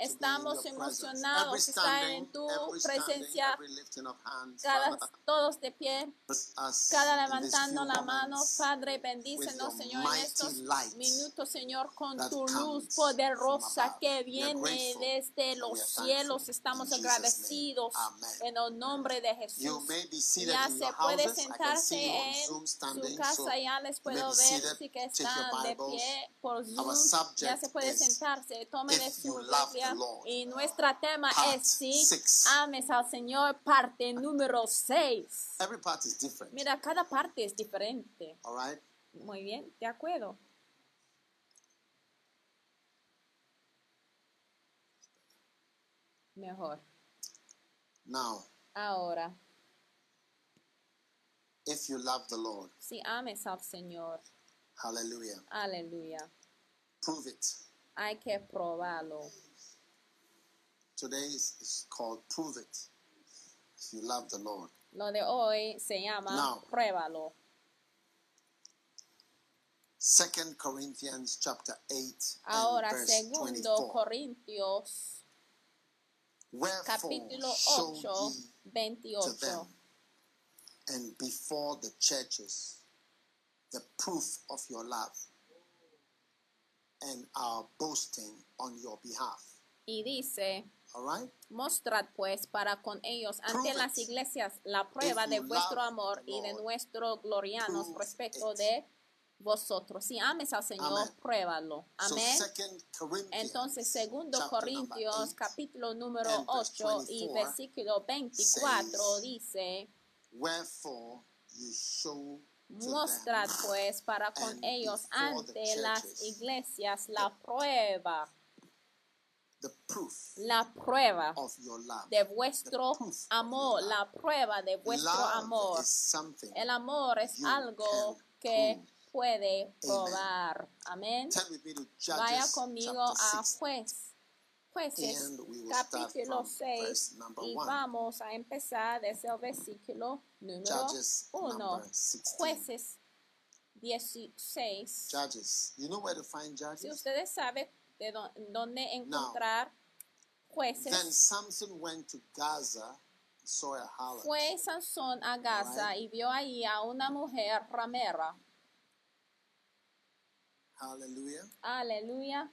Estamos emocionados estar en tu presencia, cada, todos de pie, cada levantando la mano. Padre, bendícenos, Señor, en estos minutos, Señor, con tu luz poderosa que viene desde los cielos. Estamos agradecidos en el nombre de Jesús. Ya se puede sentarse en su casa, ya les puedo ver si que están de pie por Zoom. Ya se puede sentarse. Tomen su y nuestro tema es si ames al Señor, parte número 6. Mira, cada parte es diferente. Muy bien, de acuerdo. Mejor. Now, Ahora, if you love the Lord, si ames al Señor, hallelujah, aleluya, prove it. hay que probarlo. Today is, is called prove it. If you love the Lord. Lo de hoy se llama Now. pruébalo. Second Corinthians chapter 8 Ahora, and verse segundo 24. Corintios, Wherefore capítulo show 8, ye to 28. them and before the churches the proof of your love and our boasting on your behalf. Y dice, right? mostrad pues para con ellos ante Prove las iglesias la prueba de vuestro amor y de nuestro glorianos respecto it. de vosotros. Si ames al Señor, Amen. pruébalo. Amén. So second Corinthians Entonces, segundo Corintios, capítulo número and verse 8 y 24 versículo 24 says, dice, Wherefore you show to mostrad pues para con ellos ante las iglesias la prueba, the proof la prueba of your love. de vuestro amor, la love. prueba de vuestro Love amor. is something. El amor es algo que prove. puede probar. Amén. Vaya conmigo a 6. juez. Jueces, capítulo from 6. verse number Y vamos a empezar desde el versículo número Judges 1. number 16. Jueces 16. Judges. You know where to find Si Judges? ustedes saben de dó- dónde encontrar Then jueces, Samson went to Gaza and saw a harlot. fue Sansón a Gaza Alright. y vio ahí a una mujer ramera. Hallelujah. Aleluya.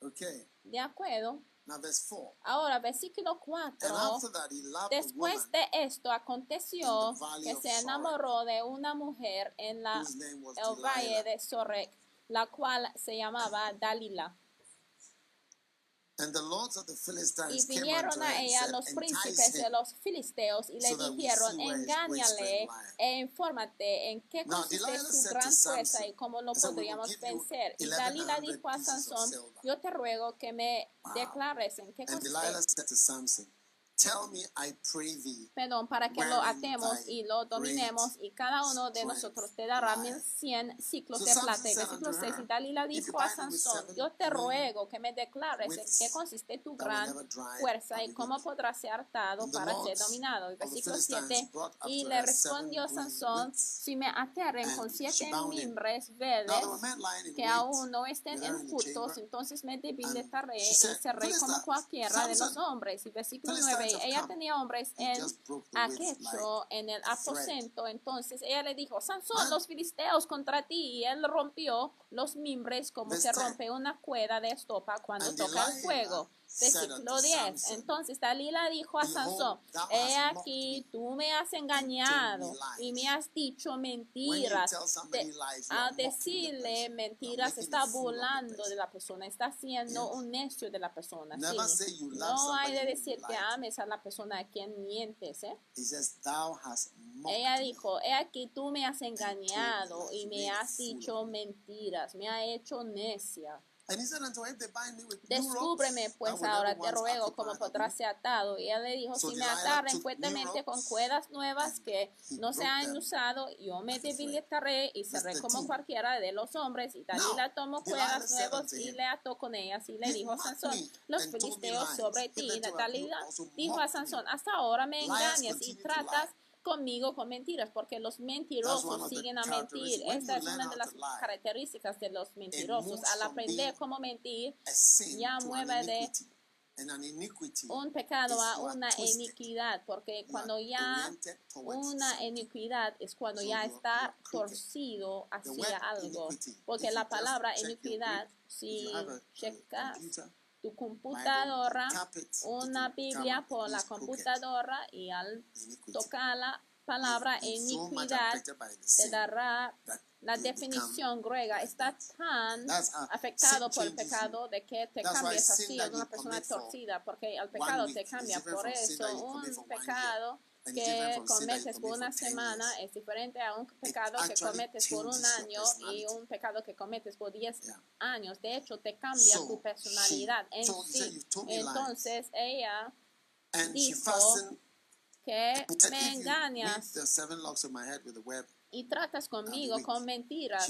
Okay. De acuerdo. Now verse 4. Ahora, versículo 4. And after that he loved a Después de esto aconteció que se Sorek, enamoró de una mujer en la, el valle de Sorek, la cual se llamaba Dalila. And the lords of the Y vinieron a and ella los príncipes de los filisteos y le dijeron, engáñale e infórmate en qué consiste su gran fuerza y cómo lo he said, "We will podríamos vencer. Y 1100 Dalila dijo a Sansón, yo te ruego que me declares en qué consiste Tell me, I pray thee, perdón, para que lo atemos y lo dominemos y cada uno de nosotros te dará mil cien ciclos So de plata. Versículo unto 6, her, y Dalila dijo a Sansón, yo te ruego que me declares en qué consiste tu gran fuerza y cómo podrás ser atado para ser dominado. Versículo Philistines 7, brought up y le respondió Sansón, si me ateren con siete mimbres verdes, que aún no estén enjutos, entonces me debilitaré y seré como "Philistines, cualquiera de los hombres. Y versículo Philistines 9, ella tenía hombres en aquecho en el aposento. Entonces ella le dijo, Sansón, los filisteos contra ti. Y él rompió los mimbres como se 10. rompe una cuerda de estopa cuando And toca el fuego. Versículo 10. Entonces Dalila dijo a Sansón, he aquí, tú me has engañado y me has dicho mentiras. al decirle mentiras, está burlando de la persona, está siendo un necio de la persona. No hay de decir que ames a la persona a quien mientes. ¿eh? Ella dijo, he aquí, tú me has engañado y me has dicho mentiras, me ha hecho necia. Descúbreme pues ahora, te ruego, cómo podrás ser atado. Y él le dijo, si me ataren fuertemente con cuerdas nuevas que no se han usado, yo me debilitaré y seré como cualquiera de los hombres. Y Dalila tomó cuerdas nuevas y le ató con ellas. Y le dijo a Sansón, los filisteos sobre ti. Y Dalila dijo a Sansón, hasta ahora me engañas y tratas conmigo con mentiras, porque los mentirosos siguen a mentir. Esta es una de las características de los mentirosos. Al aprender cómo mentir, ya mueve de un pecado a una iniquidad, porque cuando ya una iniquidad es cuando ya está torcido hacia algo, porque la palabra iniquidad, si checas tu computadora, una Biblia por la computadora y al tocar la palabra iniquidad te dará la definición griega. Está tan afectado por el pecado de que te cambias así a una persona torcida, porque el pecado te cambia. Por eso un pecado que cometes por una semana es diferente a un pecado que cometes por un año y un pecado que cometes por 10 años. De hecho, te cambia tu personalidad en sí. Entonces, ella dijo que me engañas y tratas conmigo con mentiras.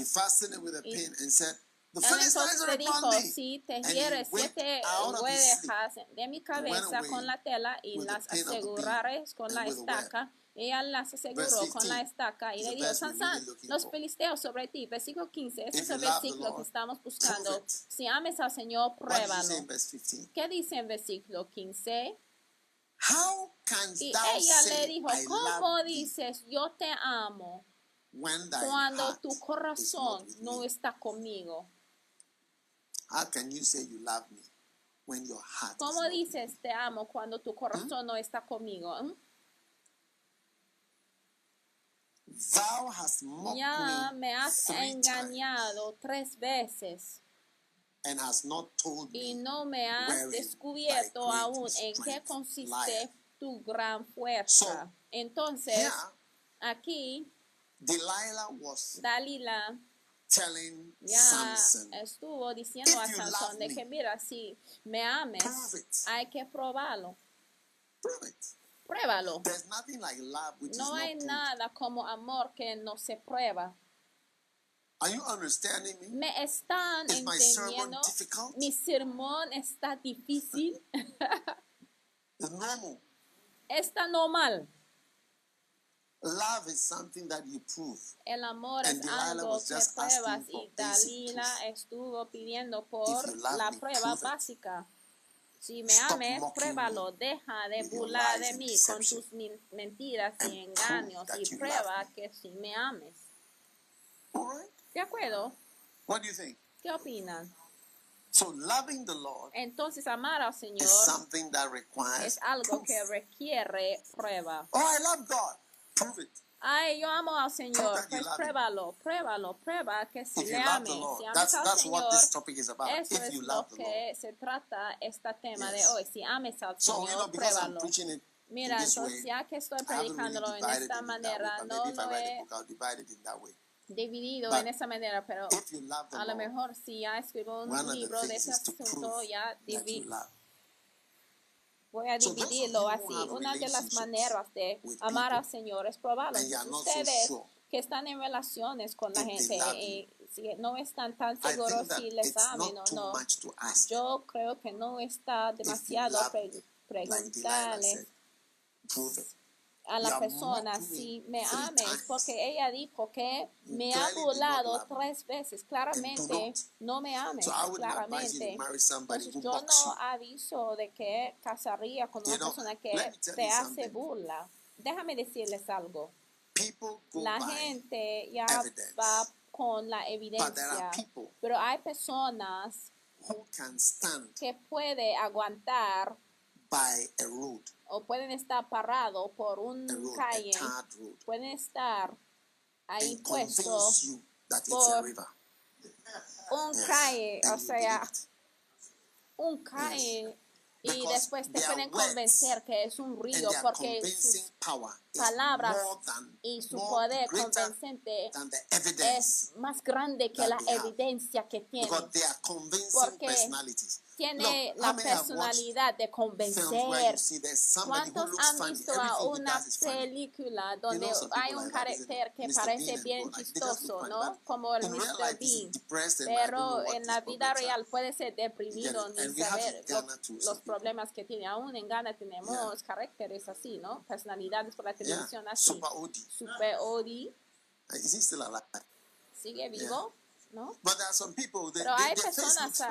Entonces le dijo, si te hieres siete ovejas de mi cabeza con la tela y las aseguraré con la estaca, ella las aseguró con la estaca y le dijo, Sansán, los filisteos sobre ti. Versículo 15, ese es el versículo que estamos buscando. Si ames al Señor, pruébalo. ¿Qué dice en versículo 15? y ella le dijo, ¿cómo dices yo te amo cuando tu corazón no está conmigo? ¿Cómo dices te amo cuando tu corazón no está conmigo? ¿Mm? ya me has engañado tres veces y no me has descubierto aún en qué consiste tu gran fuerza. Entonces, aquí, Dalila ya estuvo diciendo a Sansón de que mira, si me ames, hay que probarlo. Pruébalo. no hay nada como amor que no se prueba. ¿Me están entendiendo? Mi sermón está difícil. está normal. Love is something that you prove. El amor es algo que pruebas y Dalila estuvo pidiendo por la prueba básica. Si me ames, pruébalo. Deja de burlar de mí con tus mentiras y engaños y prueba que si me ames. ¿De acuerdo? What do you think? ¿Qué opinan? So loving the Lord Entonces amar al Señor is something that requires es algo proof. que requiere prueba. Oh, I love God. Prove it. Ay, yo amo al Señor. Pues pruébalo, pruébalo, prueba que si le you love ames, the Lord, si that's, al that's what Señor, this topic is about. eso es you lo que se trata este tema de Yes. hoy. Si ames al So, you know, Señor, because I'm pruébalo. it Mira, entonces way, ya que estoy haven't really predicándolo en esta way, manera, no lo he dividido But en esa manera, pero you a lo mejor si ya escribo un libro de ese asunto, ya that you divi- love. Voy a dividirlo así. Una de las maneras de amar al Señor es probarlo. Ustedes que están en relaciones con la gente y no están tan seguros si les not o no, yo creo que no está demasiado pre- me, A la persona si me ames, porque ella dijo que me ha burlado tres veces. Claramente no me ames, claramente. Entonces yo no aviso de que casaría con una persona que te hace burla. Déjame decirles algo. La gente ya va con la evidencia, pero hay personas who can stand que puede aguantar by a road, o pueden estar parados por un road, calle, pueden estar ahí puestos por- un Yes, calle, o sea, un calle y después te pueden convencer que es un río porque more than, y su poder evidence es más grande que la evidencia que tiene. Porque. Tiene Look, la personalidad de convencer. ¿Cuántos han visto a una película donde You know, hay un like carácter que Mr. parece bien like, chistoso, funny, ¿no? Como el Mr. Bean. Pero en la vida real puede ser deprimido Yeah, ni saber Ghana los, problemas que tiene. Aún en Ghana tenemos caracteres así, ¿no? Personalidades por la Yeah, televisión así. super OD. Super Odi sigue vivo, ¿no? But there are some people, they, Pero they, hay personas.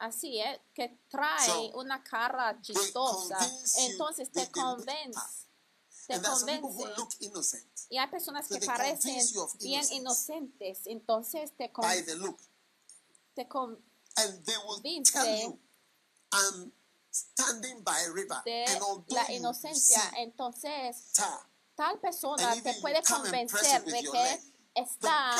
Así, ¿eh? Que trae So, una cara chistosa. Entonces te convence. Te convence. Y hay personas So que they parecen bien inocentes. Entonces te, con- by the look. te convence standing by a river. de and la inocencia. Entonces tar, tal persona te puede convencer de que. Está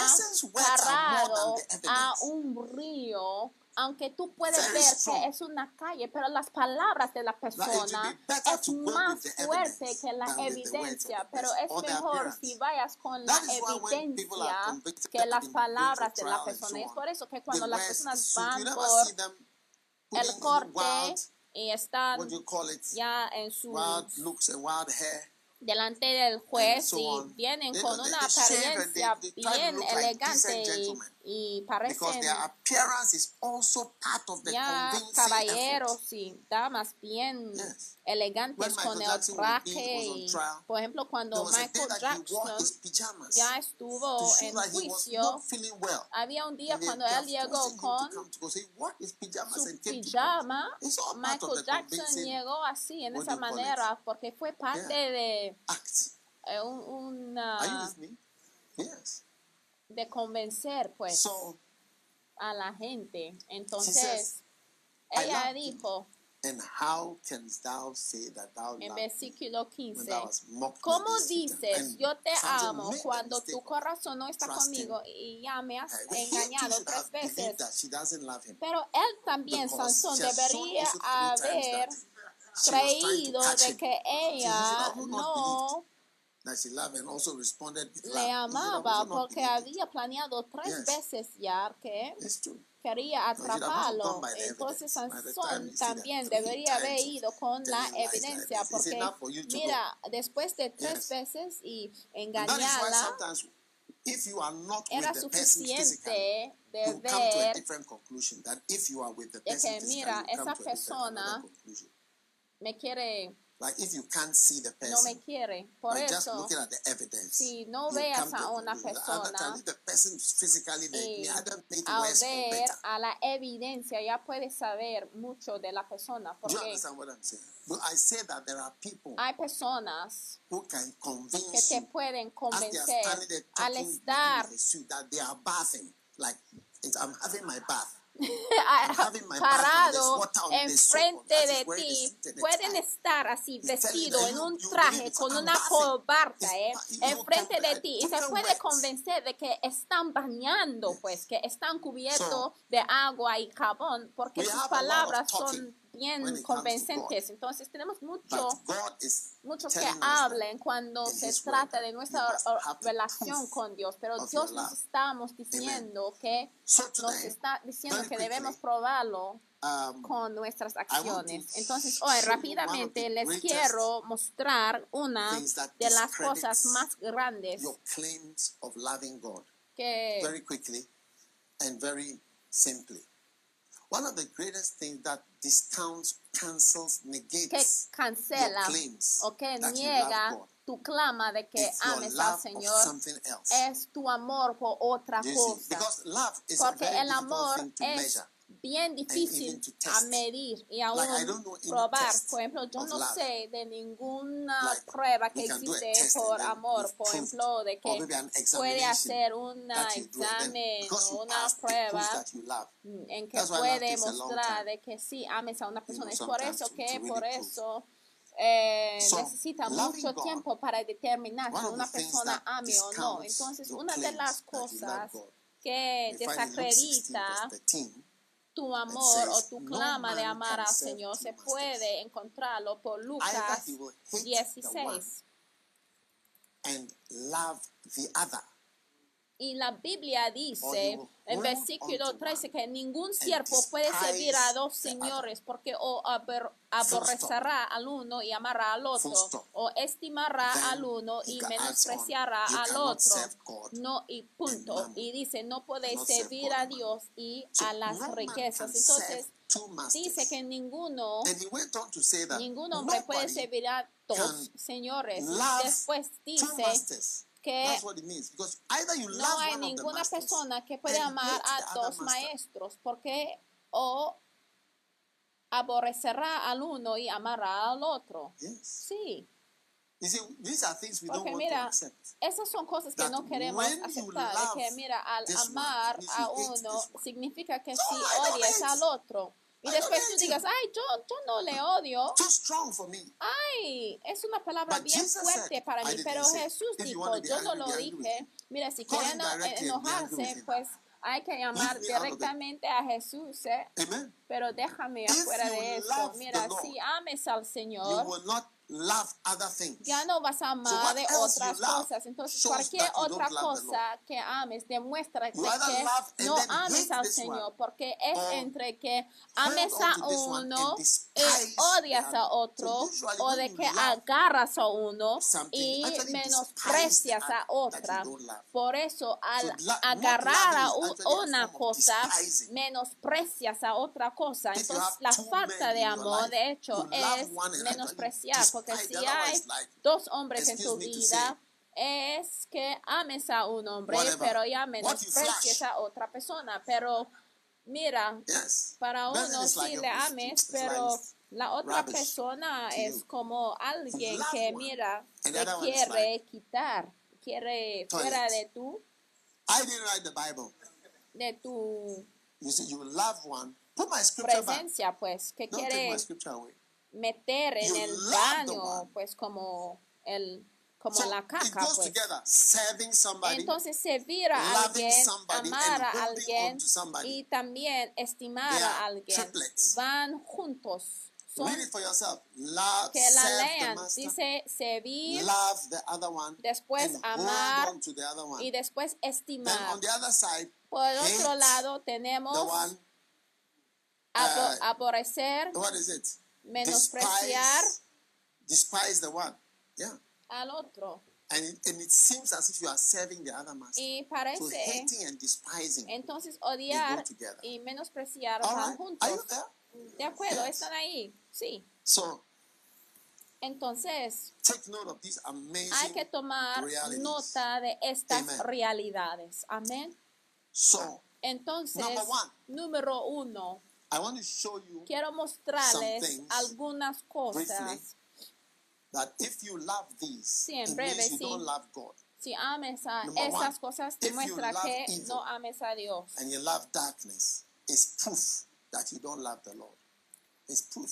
the a un río, aunque tú puedes ver que es una calle, pero las palabras de la persona es más fuerte que la evidencia, pero es mejor si vayas con la evidencia que las palabras de la persona. so Es por eso que cuando las personas van por el corte y están ya en su delante del juez y vienen con una apariencia bien elegante y. y Because parecen their appearance is also part of the ya caballeros y damas bien Yes. elegantes When Michael con el traje y trial, por ejemplo cuando Michael Jackson ya estuvo en juicio well. había un día cuando él llegó con su pijama Michael Jackson llegó así en esa manera porque fue parte Yeah. de eh, un- una Are you with me? Yes. De convencer pues So, a la gente. says, Entonces, "I ella love thee." dijo and how canst thou say that thou en versículo when 15, thou hast mocked me ¿cómo this time?" dices, yo te amo cuando tu corazón no está conmigo y ya me has engañado tres veces? that she doesn't love him. Pero él también, Sansón, debería haber creído de que ella no le amaba porque había planeado tres veces ya que quería atraparlo. Entonces Sansón también debería haber ido con la evidencia porque mira, después de tres veces y engañarla, sometimes if you are not era with the person physically, suficiente de you come to a ver different conclusion than if you are with the de person que, physically, mira, you come esa to a different persona another conclusion. me quiere, Like if you can't see the no person, me quiere. Por by just eso, looking at the evidence, si no veas a una persona the person physically al or ver a la evidencia ya puedes saber mucho de la persona porque understand what I'm saying? Well, I say that there are people hay personas who can que convince te you pueden convencer al estar with a suit that they are bathing. Like, I'm having my bath. parado enfrente de ti, pueden estar así vestido en un traje con una It's- ¿eh? enfrente de ti. Y se puede convencer de que están bañando, pues, que están cubiertos de agua y jabón, porque sus palabras son bien convincentes. Entonces tenemos mucho muchos que hablen cuando se trata de nuestra relación con Dios, pero Dios nos estamos diciendo que nos está diciendo que debemos probarlo um, con nuestras acciones. to Entonces, hoy rápidamente les quiero mostrar una de las cosas más grandes que, very quickly and very simply. One of the greatest things that discounts, cancels, que negates cancela your claims o que niega tu clama de que It's ames al Señor es tu amor por otra cosa. Because love is a Porque very el amor es measure. Bien difícil a medir y aún probar. Por ejemplo, yo no sé de ninguna prueba que existe por amor, por ejemplo, de que puede hacer un examen o una prueba en que puede mostrar de que sí ames a una persona. Es por eso que por eso eh, necesita mucho tiempo para determinar si una persona ame o no. Entonces, una de las cosas que desacredita tu amor o tu clama de amar al Señor se puede encontrarlo por Lucas 16. And love the other. Y la Biblia dice en versículo 13 que ningún siervo puede servir a dos señores porque o aborrecerá al uno y amará al otro o estimará al uno y menospreciará al otro. No, y punto. Y dice, no podéis servir a Dios y a las riquezas. Entonces, dice que ninguno, ningún hombre puede servir a dos señores. Después dice que no hay ninguna persona que pueda amar a dos maestros porque o aborrecerá al uno y amará al otro. Sí. Porque mira, esas son cosas que no queremos aceptar. que mira, al amar a uno significa que si odias al otro. Y después tú digas, ay, yo, yo no le odio. Ay, es una palabra bien fuerte para mí. Pero Jesús dijo, yo no lo dije. Mira, si quieren enojarse, pues hay que llamar directamente a Jesús. ¿eh? Pero déjame afuera de eso. Mira, si ames al Señor love other things. Ya no vas a amar de otras cosas. Entonces, cualquier otra cosa que ames demuestra que no ames al Señor, porque es entre que ames a uno y odias a otro, o de que agarras a uno y menosprecias a otra. Por eso, al agarrar a una cosa, menosprecias a otra cosa. Entonces, la falta de amor, de hecho, es menospreciar porque si hay dos hombres en tu vida, es que ames a un hombre, pero ya menosprecies a otra persona. Pero mira, para uno sí le ames, pero la otra persona es como alguien que, mira, te quiere quitar, quiere fuera de tu, de tu presencia, pues, que quiere meter en el baño, pues como el como la caca, pues. Entonces servir a alguien, amar a alguien y también estimar a alguien. van juntos. Son que la lean. Dice servir, después amar y después estimar. Por el otro lado tenemos uh, aborrecer menospreciar despise the one. Yeah. al otro. And it, and it seems as if you are serving the other master. Y parece, so hating and despising, entonces odiar y menospreciar van right. juntos. De acuerdo, yes. están ahí, sí. So, entonces, take note of these amazing hay que tomar realities. nota de estas Amen. realidades. Amén. So, Entonces, Number one. número uno, I want to show you quiero mostrarles algunas cosas. that if you love these, en it you don't love God. Si ames a Number one, esas cosas, if you demuestra que evil no ames a Dios. And you love darkness, it's proof that you don't love the Lord. It's proof.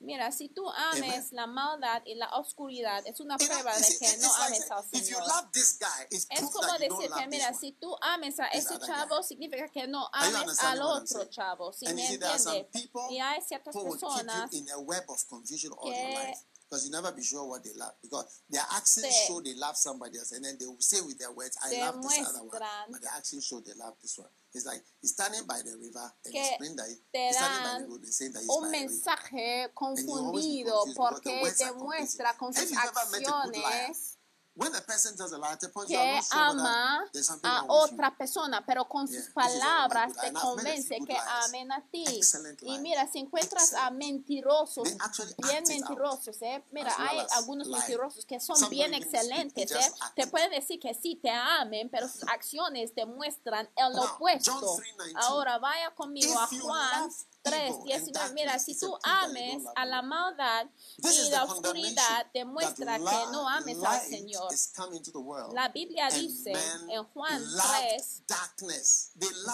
Mira, si tú ames la maldad y la oscuridad, es una prueba de que no ames al Señor. Es como that you decir don't que, love mira, si tú ames a ese chavo, significa que no ames al otro chavo. ¿Sí And me you see, there are some entiende? people Y hay ciertas personas que. Because you never be sure what they love. Because their actions te- show they love somebody else. And then they will say with their words, I love this other one. But their actions show they love this one. It's like he's standing by the river and que he's that he- te he's standing by the road and saying that he's un by the river. mensaje always be confundido the porque are demuestra con sus Have you ever met a good liar? acciones que ama a otra persona, pero con sus palabras te convence que amen a ti. Y mira, si encuentras a mentirosos, bien mentirosos, ¿eh? mira, hay algunos mentirosos que son bien excelentes, ¿eh? te pueden decir que sí te amen, pero sus acciones te muestran el opuesto. Ahora vaya conmigo a Juan 3, 19. Mira, si tú ames a la maldad y la oscuridad, demuestra que no ames al Señor. La Biblia dice en Juan 3,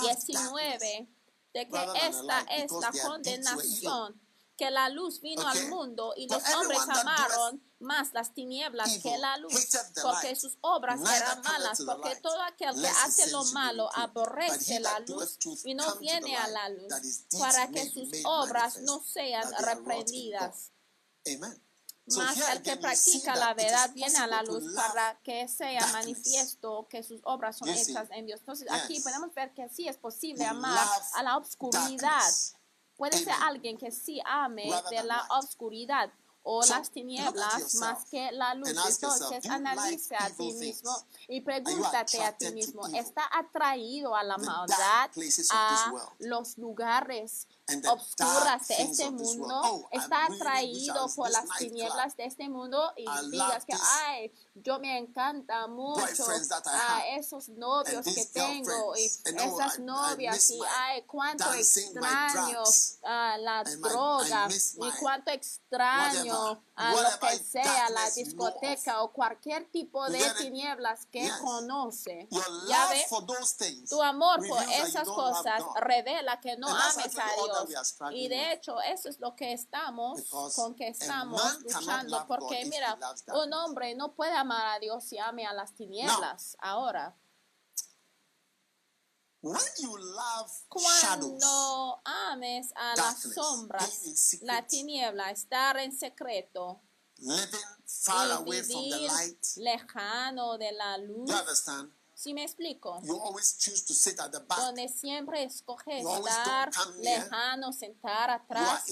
19, de que esta es la condenación que la luz vino al mundo y los hombres amaron más las tinieblas que la luz, porque sus obras eran malas, porque todo aquel que hace lo malo aborrece la luz y no viene a la luz, para que sus obras no sean reprendidas. Más el que practica la verdad viene a la luz para que sea manifiesto que sus obras son hechas en Dios. Entonces aquí podemos ver que sí es posible amar a la oscuridad. Puede ser alguien que sí ame de la oscuridad o las tinieblas más que la luz. Entonces analice a ti mismo y pregúntate a ti mismo, ¿está atraído a la maldad, a los lugares obscuras de este mundo, oh, está atraído por las tinieblas de este mundo y digas que, ay, yo me encanta mucho a esos novios que tengo y esas novias y ay, cuánto extraño a la droga y cuánto extraño a lo que sea la discoteca o cualquier tipo de tinieblas que conoce. Ya ve, tu amor por esas cosas revela que no ames a Dios y de hecho, eso es lo que estamos, con que estamos luchando. Porque mira, un hombre no puede amar a Dios si ame a las tinieblas. Ahora, cuando ames a las sombras, la tiniebla, estar en secreto, vivir lejano de la luz, si me explico? Donde siempre escoges estar lejano, sentar atrás.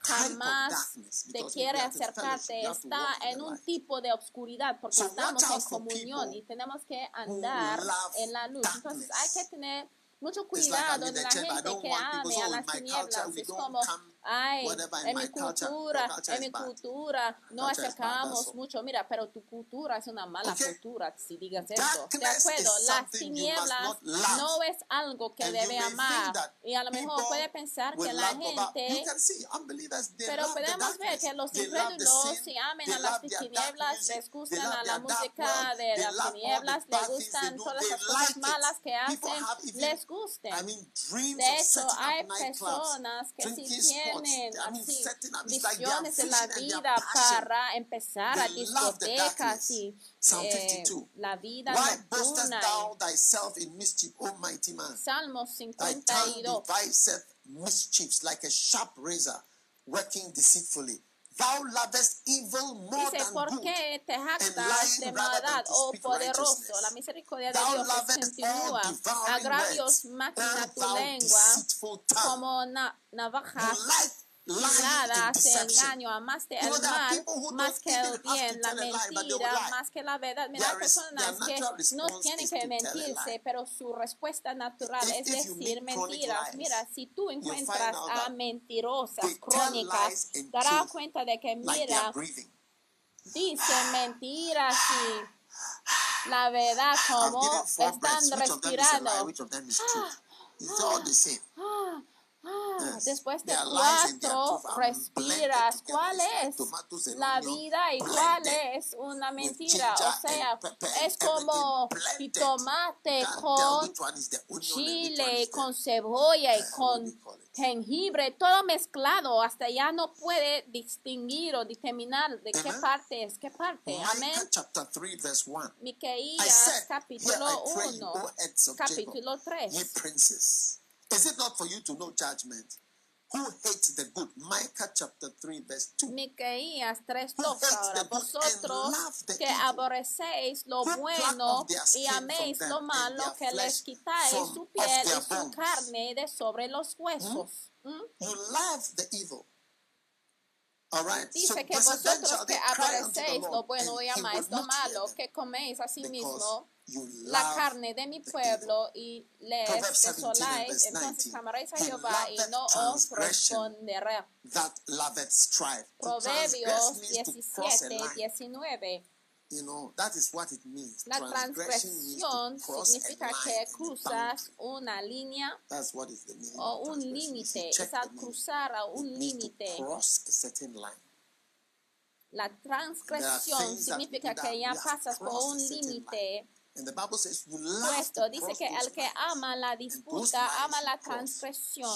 Jamás te quiere acercarte. Está en un tipo de obscuridad porque estamos en comunión y tenemos que andar en la luz. Entonces hay que tener mucho cuidado de la gente que ame a las tinieblas. Es como Ay, en mi cultura, en mi cultura no acercamos mucho. Mira, pero tu cultura es una mala cultura, si digas eso. De acuerdo, las tinieblas no es algo que debe amar. Y a lo mejor puede pensar que la gente, pero podemos ver que los incrédulos, si amen a las tinieblas, les gustan a la música de las tinieblas, les gustan todas las cosas malas que hacen, les gusten. De hecho, hay personas que si tienen tienen así visiones de la vida para empezar a discotecas y eh, la vida nocturna. Salmo 52. mischiefs like a sharp razor working deceitfully. Thou lovest evil more Dice, ¿por qué te jactas de maldad, oh poderoso? La misericordia de Dios continúa. Agravios máquina tu lengua como navajas nada hace engaño, amaste el mal más que el bien, la mentira más que la verdad. Mira, personas que no tienen que mentirse, pero su respuesta natural es decir mentiras. Mira, si tú encuentras a mentirosas crónicas, darás cuenta de que, mira, dicen mentiras y la verdad como están respirando. Ah, después de cuatro respiras, ¿cuál es la vida y cuál es una mentira? O sea, es como tomate con chile, con cebolla y con jengibre, todo mezclado, hasta ya no puede distinguir o determinar de qué parte es qué parte. Amén. Miqueías capítulo 1, capítulo 3. Is it not for you to know judgment? Who hates the good? Micah chapter 3 verse 2. Miqueías 3, 2 ahora. Vosotros que aborrecéis lo bueno y améis lo malo, que les quitáis su piel y su carne de sobre los huesos. Hmm? You love the evil Dice que vosotros que aborrecéis lo bueno y amáis lo malo, que coméis a sí mismo la carne de mi pueblo y les desoláis, entonces amaréis a Jehová y no os responderé. Proverbios 17, 19. You know, that is what it means. La transgresión significa que cruzas una línea That's what is the meaning o un límite. Es al cruzar a un límite. La transgresión significa que ya pasas por un límite And the Bible says you love puesto. to Dice que el que ama la disputa ama la transgresión.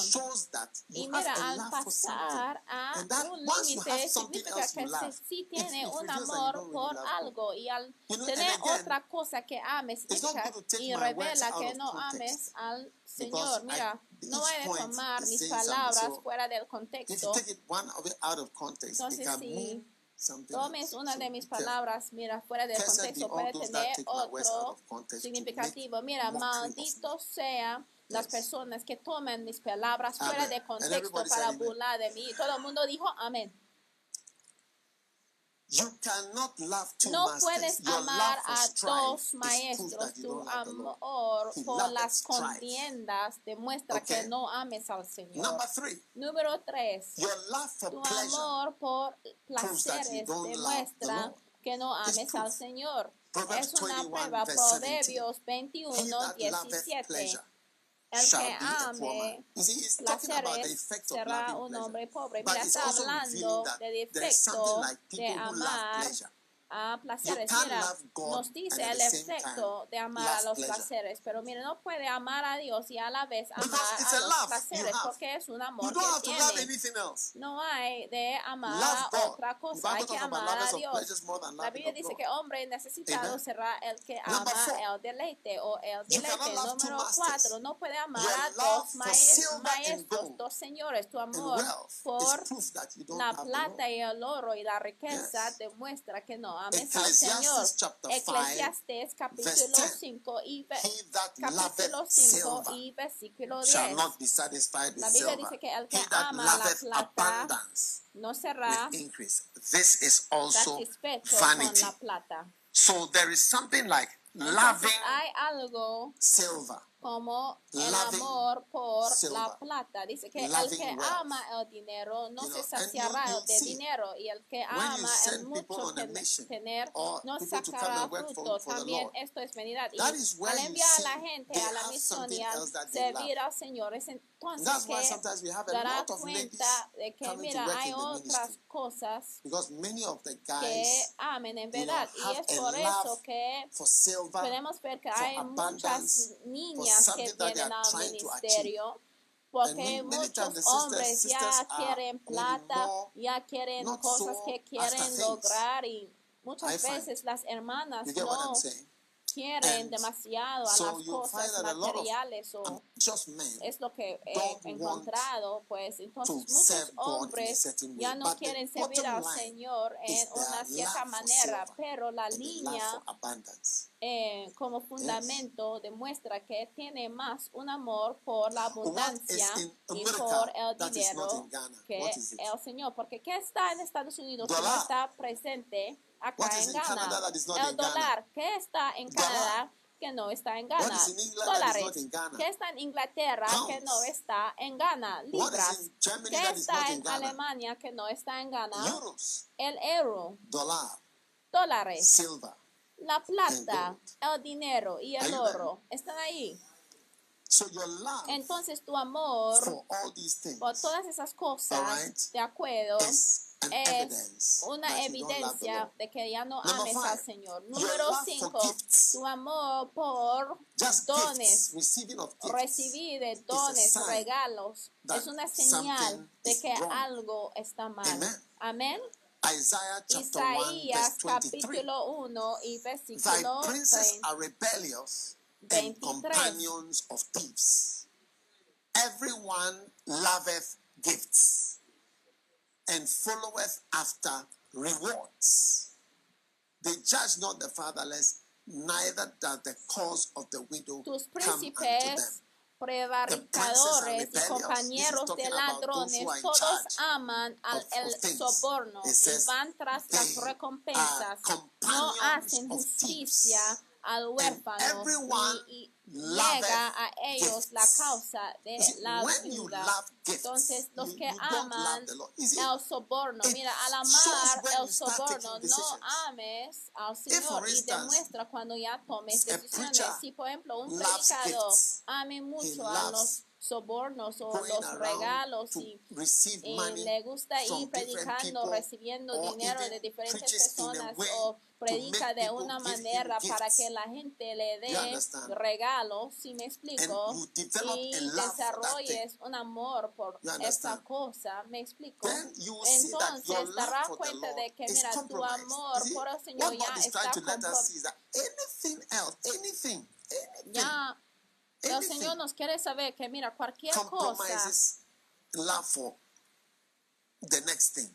Y mira, a al pasar a un límite significa que se- it- tiene un amor por algo y al tener otra cosa que ames significa y revela que no ames al Señor. Mira, no de point tomar is mis palabras fuera del contexto. Entonces, si Tomes una de mis palabras, mira, fuera del be contexto, puede tener otro significativo. Mira, maldito sean las personas que tomen mis palabras fuera de contexto para burlar de mí. Todo el mundo dijo amén. You cannot love two No masters. puedes Your amar a dos maestros. Tu amor por las contiendas demuestra Okay. que no ames al Señor. Number three, Número tres. your love for Tu amor por placeres demuestra que no ames al. Señor. Proverbs Es una 21, prueba. Proverbios He 21, that loveth 17. El que ame placeres effect of será un hombre pobre. Mira, está hablando de who love amar. A placeres. Mira, nos dice el efecto de amar a los pleasure. placeres, pero mire, no puede amar a Dios y a la vez amar a a los placeres, porque es un amor que tiene. No hay de amar a otra cosa, hay que amar a Dios. La Biblia dice que hombre necesitado Amen. será el que ama el deleite o el deleite. Número cuatro, no puede amar a dos maestros, gold dos señores. Tu amor por la plata y el oro y la riqueza demuestra que no ames al Ecclesiastes Señor. chapter five, Eclesiastes capítulo verse 10. 5 y ve- He that capítulo loveth 5 silver y versículo shall 10. not be satisfied with La Biblia silver. dice que el que He that ama la loveth plata abundance no será with increase. This is also satisfecho vanity. con la plata. So there is something like Entonces, hay algo silver. como el amor por silver. la plata. Dice que el Loving que wealth. ama el dinero no You know, se saciará you- you de see, dinero y el que ama el mucho ten- tener no sacará fruto. También esto es vanidad. Y al enviar a la gente a la misión y al servir al Señor es entonces That's why que sometimes we have a dará lot of ladies cuenta de que mira hay otras cosas que amen en verdad y es por eso que podemos ver que hay muchas niñas que are al ministerio porque muchos hombres ya quieren plata, ya quieren cosas que quieren lograr y muchas veces las hermanas no? Quieren demasiado a so las cosas materiales o es lo que he encontrado, pues entonces muchos hombres ya no quieren servir al Señor en una cierta manera, pero la línea eh, como fundamento demuestra que tiene más un amor por la abundancia y por el dinero que el Señor. Porque ¿qué está en Estados Unidos que no está presente acá en Ghana? El dólar. ¿Qué está en. Canadá que no está en Ghana? Dólares. ¿Qué está en Inglaterra que no está en Ghana? Libras. in Germany ¿Qué that is not está en? Alemania que no está en Ghana? El euro. Dólares. La plata, el dinero y el oro están ahí. So your love Entonces tu amor for all these things por todas esas cosas, de acuerdo, es una evidencia de que ya no ames al Señor. Número love for 5, gifts. tu amor por dones, recibir de dones, regalos, es una señal de que algo está mal. Amen. Amén. Isaiah chapter 1 Isaías verse 23. capítulo 1 y versículo princes 30. are rebellious and 23. companions of thieves. Everyone loveth gifts and followeth after rewards. They judge not the fatherless, neither does the cause of the widow Tus come unto them. prevaricadores y compañeros de ladrones, todos aman al el soborno y van tras las recompensas, no hacen justicia al huérfano y, llega a ellos la causa de la viuda. Entonces, los que aman el soborno, mira, al amar el soborno, no ames al Señor y demuestra cuando ya tomes decisiones. Si, por ejemplo, un predicador ame mucho a los sobornos o los regalos y, le gusta ir predicando, recibiendo dinero de diferentes personas o predica de una manera para que la gente le dé regalos, si me explico, y desarrolles un amor por esta cosa, me explico. Entonces darás cuenta de que, mira, tu amor por el Señor ya está comprometido. Ya el Señor nos quiere saber que, mira, cualquier cosa. Love for the next thing.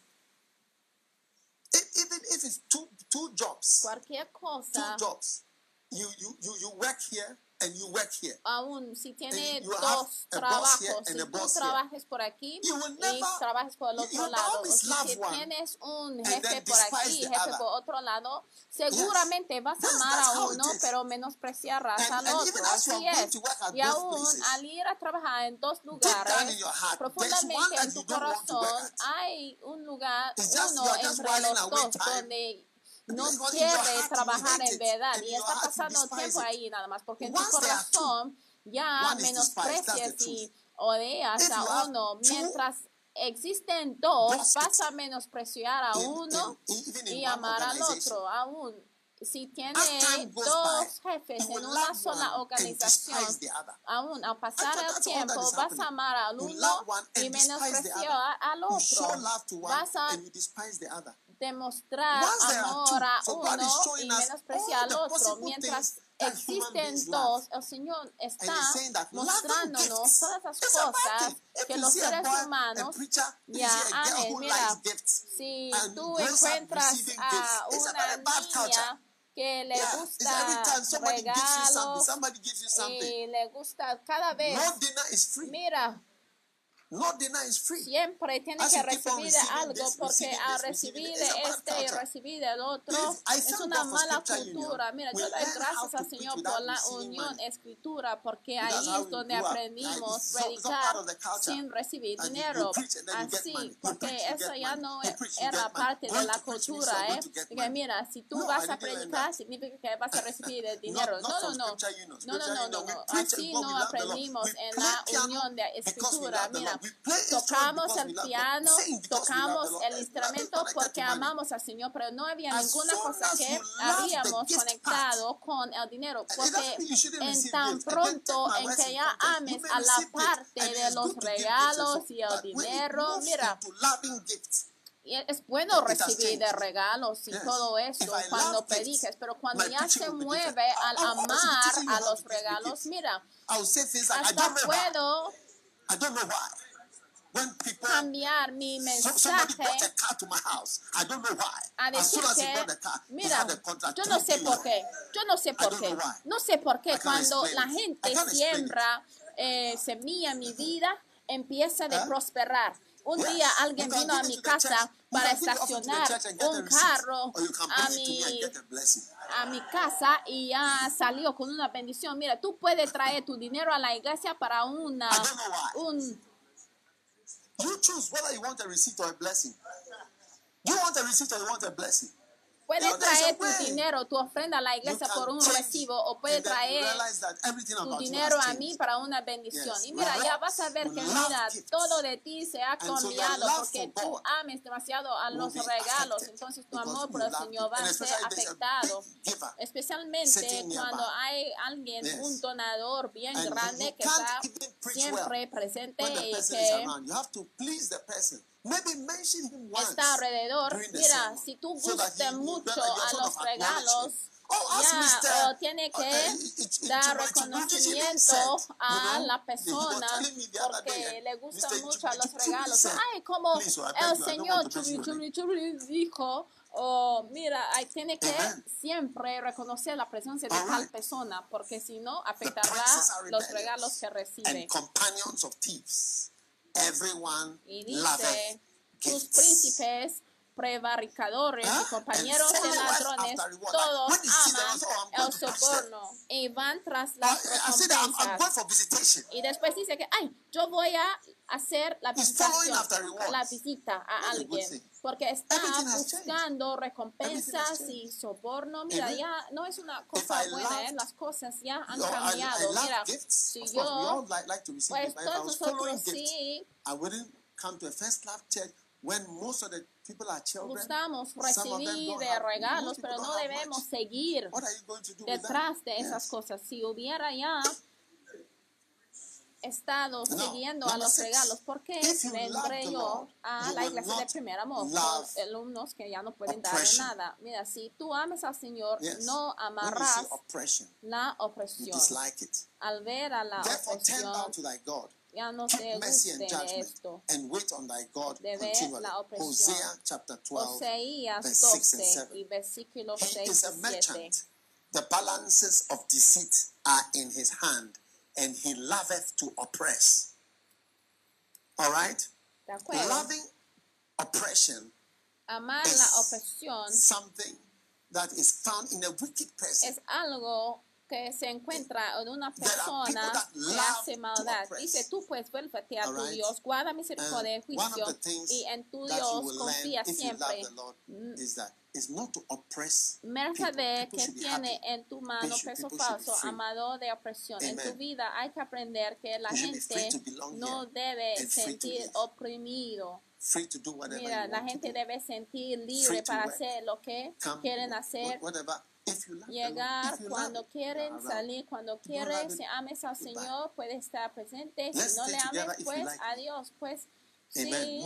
Even if it's two, two jobs. Cualquier cosa. Two jobs. You, you, you, you work here and you work here. Aún si tiene dos trabajos, si tú trabajes por aquí y trabajes por el otro lado, si tienes un jefe por aquí y jefe por otro lado, seguramente vas a amar a uno, pero menospreciarás al otro. Así es. Y aún al ir a trabajar en dos lugares, profundamente en tu corazón hay un lugar, uno entre los dos, donde no quiere trabajar en verdad y está pasando tiempo ahí nada más porque en tu corazón ya menosprecias y odias a uno. mientras existen dos vas a menospreciar a uno y amar al otro aún si tiene dos jefes en una sola organización, aún al pasar el tiempo vas a amar al uno y menospreciar al otro. Vas a demostrar amor a uno y menospreciar al otro. Mientras existen dos, el Señor está mostrándonos todas las cosas que los seres humanos ya amen. Mira, si tú encuentras a una niña que le gusta regalos y le gusta cada vez, mira, Siempre tiene que recibir algo porque al recibir este y recibir el otro es una mala cultura. Mira, yo doy gracias al Señor por la unión escritura porque ahí es donde aprendimos a predicar sin recibir dinero. Así, porque eso ya no era parte de la cultura. ¿eh? Que mira, si tú vas a predicar significa que vas a recibir el dinero. No, no, no. No, no, no, no. Así no aprendimos en la unión de escritura. Mira, tocamos el piano, tocamos el instrumento porque amamos al Señor, pero no había ninguna cosa que habíamos conectado con el dinero, porque en tan pronto en que ya ames a la parte de los regalos y el dinero, mira, es bueno recibir de regalos y todo eso cuando prediques, pero cuando ya se mueve al amar a los regalos, mira, hasta puedo cambiar mi mensaje a decir que, mira, yo no sé por qué, yo no sé por qué, no sé por qué cuando la gente siembra eh, semilla en mi vida, empieza a prosperar. Un día alguien vino a mi casa para estacionar un carro a mi, a mi casa y ya salió con una bendición. Mira, tú puedes traer tu dinero a la iglesia para una, un You choose whether you want a receipt or a blessing. You want a receipt or you want a blessing. Puedes traer tu dinero, tu ofrenda a la iglesia por un recibo o puedes traer tu dinero a mí para una bendición. Y mira, ya vas a ver que mira, todo de ti se ha cambiado porque tú ames demasiado a los regalos. Entonces tu amor por el Señor va a ser afectado. Especialmente cuando hay alguien, un donador bien grande que está siempre presente y que está alrededor. Mira, si tú gustas mucho a los regalos, oh, ya tiene que dar reconocimiento a la persona porque le gustan mucho a los regalos. Ay, como el Señor dijo o mira, hay, tiene que siempre reconocer la presencia de tal persona, porque si no, afectará los regalos que recibe. Y dice, tus príncipes prevaricadores y compañeros de ladrones, todos aman el soborno y van tras las recompensas. Y después dice que, ay, yo voy a hacer la la visita a alguien, porque está buscando recompensas y soborno. Mira, ya no es una cosa buena, ¿eh? las cosas ya han cambiado. Mira, si yo, pues todos nosotros sí, when most of the Buscamos recibir regalos, pero no debemos seguir detrás de esas cosas. Si hubiera ya estado siguiendo a los regalos, ¿por qué vendré yo a la iglesia de primer amor alumnos que ya no pueden dar nada? Mira, si tú amas al Señor, no amarás la opresión. Al ver a la opresión, ya no te guste esto. And wait on thy God de ver la opresión. 12, Oseías verse 6 and 7. y versículo He 6 is a y 7. merchant. The balances of deceit are in his hand, and he loveth to oppress. All right? Loving oppression Amar is la opresión something that is found in a wicked person. es algo que se encuentra en una persona to maldad. Dice, tú pues vuélvete a tu. Dios, guarda misericordia y juicio, y en tu Dios confía siempre. Mercader People que tiene en tu mano peso falso, free. amador de opresión. En tu Amen. vida hay que aprender que la You gente no debe sentir oprimido. Free to do Mira, la gente debe sentir libre para hacer lo que quieren hacer whatever. Llegar cuando quieren salir, cuando quieren, si ames al. Señor, puede estar presente. Si no stay le ames, pues adiós, pues sí,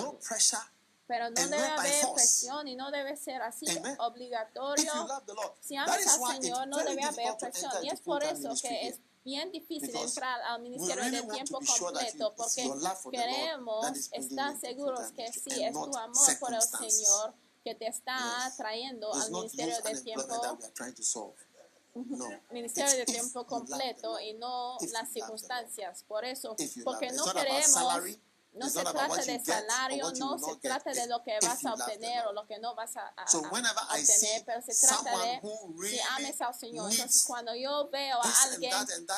pero no debe haber presión y no debe ser así obligatorio. Si amas al Señor, no debe haber presión. Y es por eso que es bien difícil Because entrar al ministerio really de want to tiempo completo, porque queremos estar seguros que sí, es tu amor por el. Señor que te está trayendo al ministerio de tiempo. No. ministerio de tiempo completo y no las circunstancias. Por eso, porque no queremos, no se trata de salario, no se trata de lo que vas a obtener o lo que no vas a, a- a obtener, pero se trata de si ames al Señor. Entonces, cuando yo veo a alguien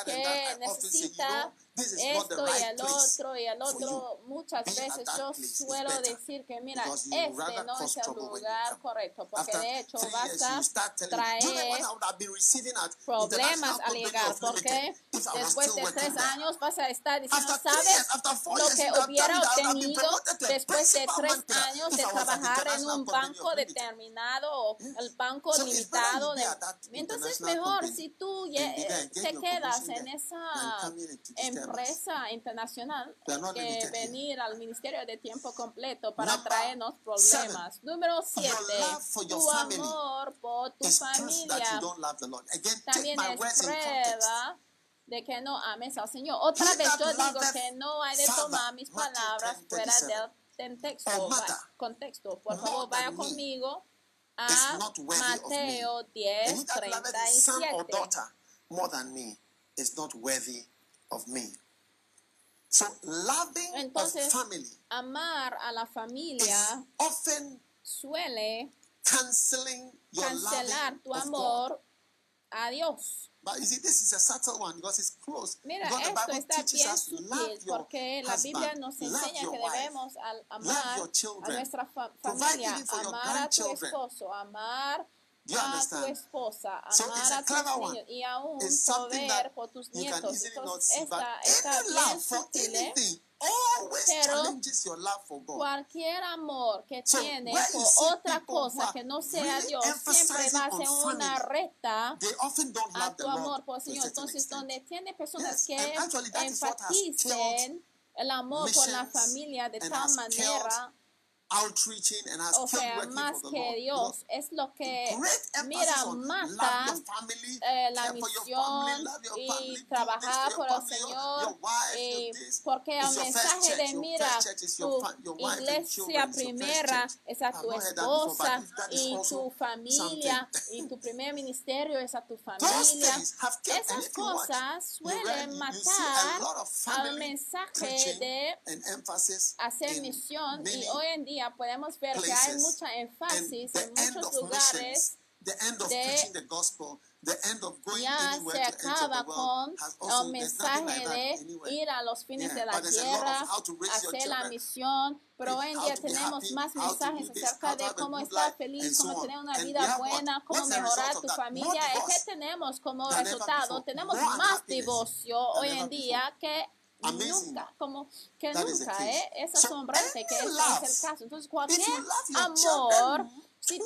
que necesita know, this is not the esto y place otro y el for otro, muchas veces yo suelo decir que mira, este no es el lugar correcto, porque de hecho vas a you start telling me, "Do you know what traer problemas al llegar, porque después de tres there?" años vas a estar diciendo, ¿sabes? Lo que hubiera obtenido después de tres años de trabajar en un banco determinado o el banco limitado. de- Entonces mejor si tú te quedas en esa than empresa internacional que venir al ministerio de tiempo completo para traernos problemas. Número siete, love for your tu family amor por tu familia también es prueba de que no ames al Señor. Otra He vez yo digo que no hay de tomar mis palabras 10, fuera 37. del mother, contexto. Por more favor, vaya than me, conmigo is a. Mateo And 10, he that loveth his son or 37. Of me. So loving Entonces, a family Amar a la is familia often suele canceling your cancelar tu amor a Dios. But you see, this is a subtle one because it's close. Mira, because the esto Bible está teaches bien sutil your porque la Biblia nos love enseña que debemos amar a nuestra fa- familia, amar a tu esposo, amar you a tu understand? esposa, So amar it's a a tus niños y aún proveer por tus nietos. Entonces, esta está any bien sutil. ¿eh? Pero. Cualquier amor que So, tiene por otra cosa que no sea really Dios siempre va a ser una recta They often don't a love the tu amor Lord por el to o sea, más que Dios es lo que mira mata eh, la misión y trabajar por el Señor porque el mensaje de mira tu iglesia primera es a tu esposa y tu familia y tu primer ministerio es a tu familia. esas cosas suelen matar al mensaje de hacer misión y hoy en día día podemos ver que hay mucha énfasis en muchos lugares de ya se acaba con el mensaje de ir a los fines de la tierra, hacer la misión, pero hoy en día tenemos más mensajes acerca de cómo estar feliz, cómo tener una vida buena, cómo mejorar tu familia. ¿Qué tenemos como resultado? Tenemos más divorcio hoy en día que Nunca, como que nunca, ¿eh? Es asombrante que este es el caso. Entonces, cualquier amor si tú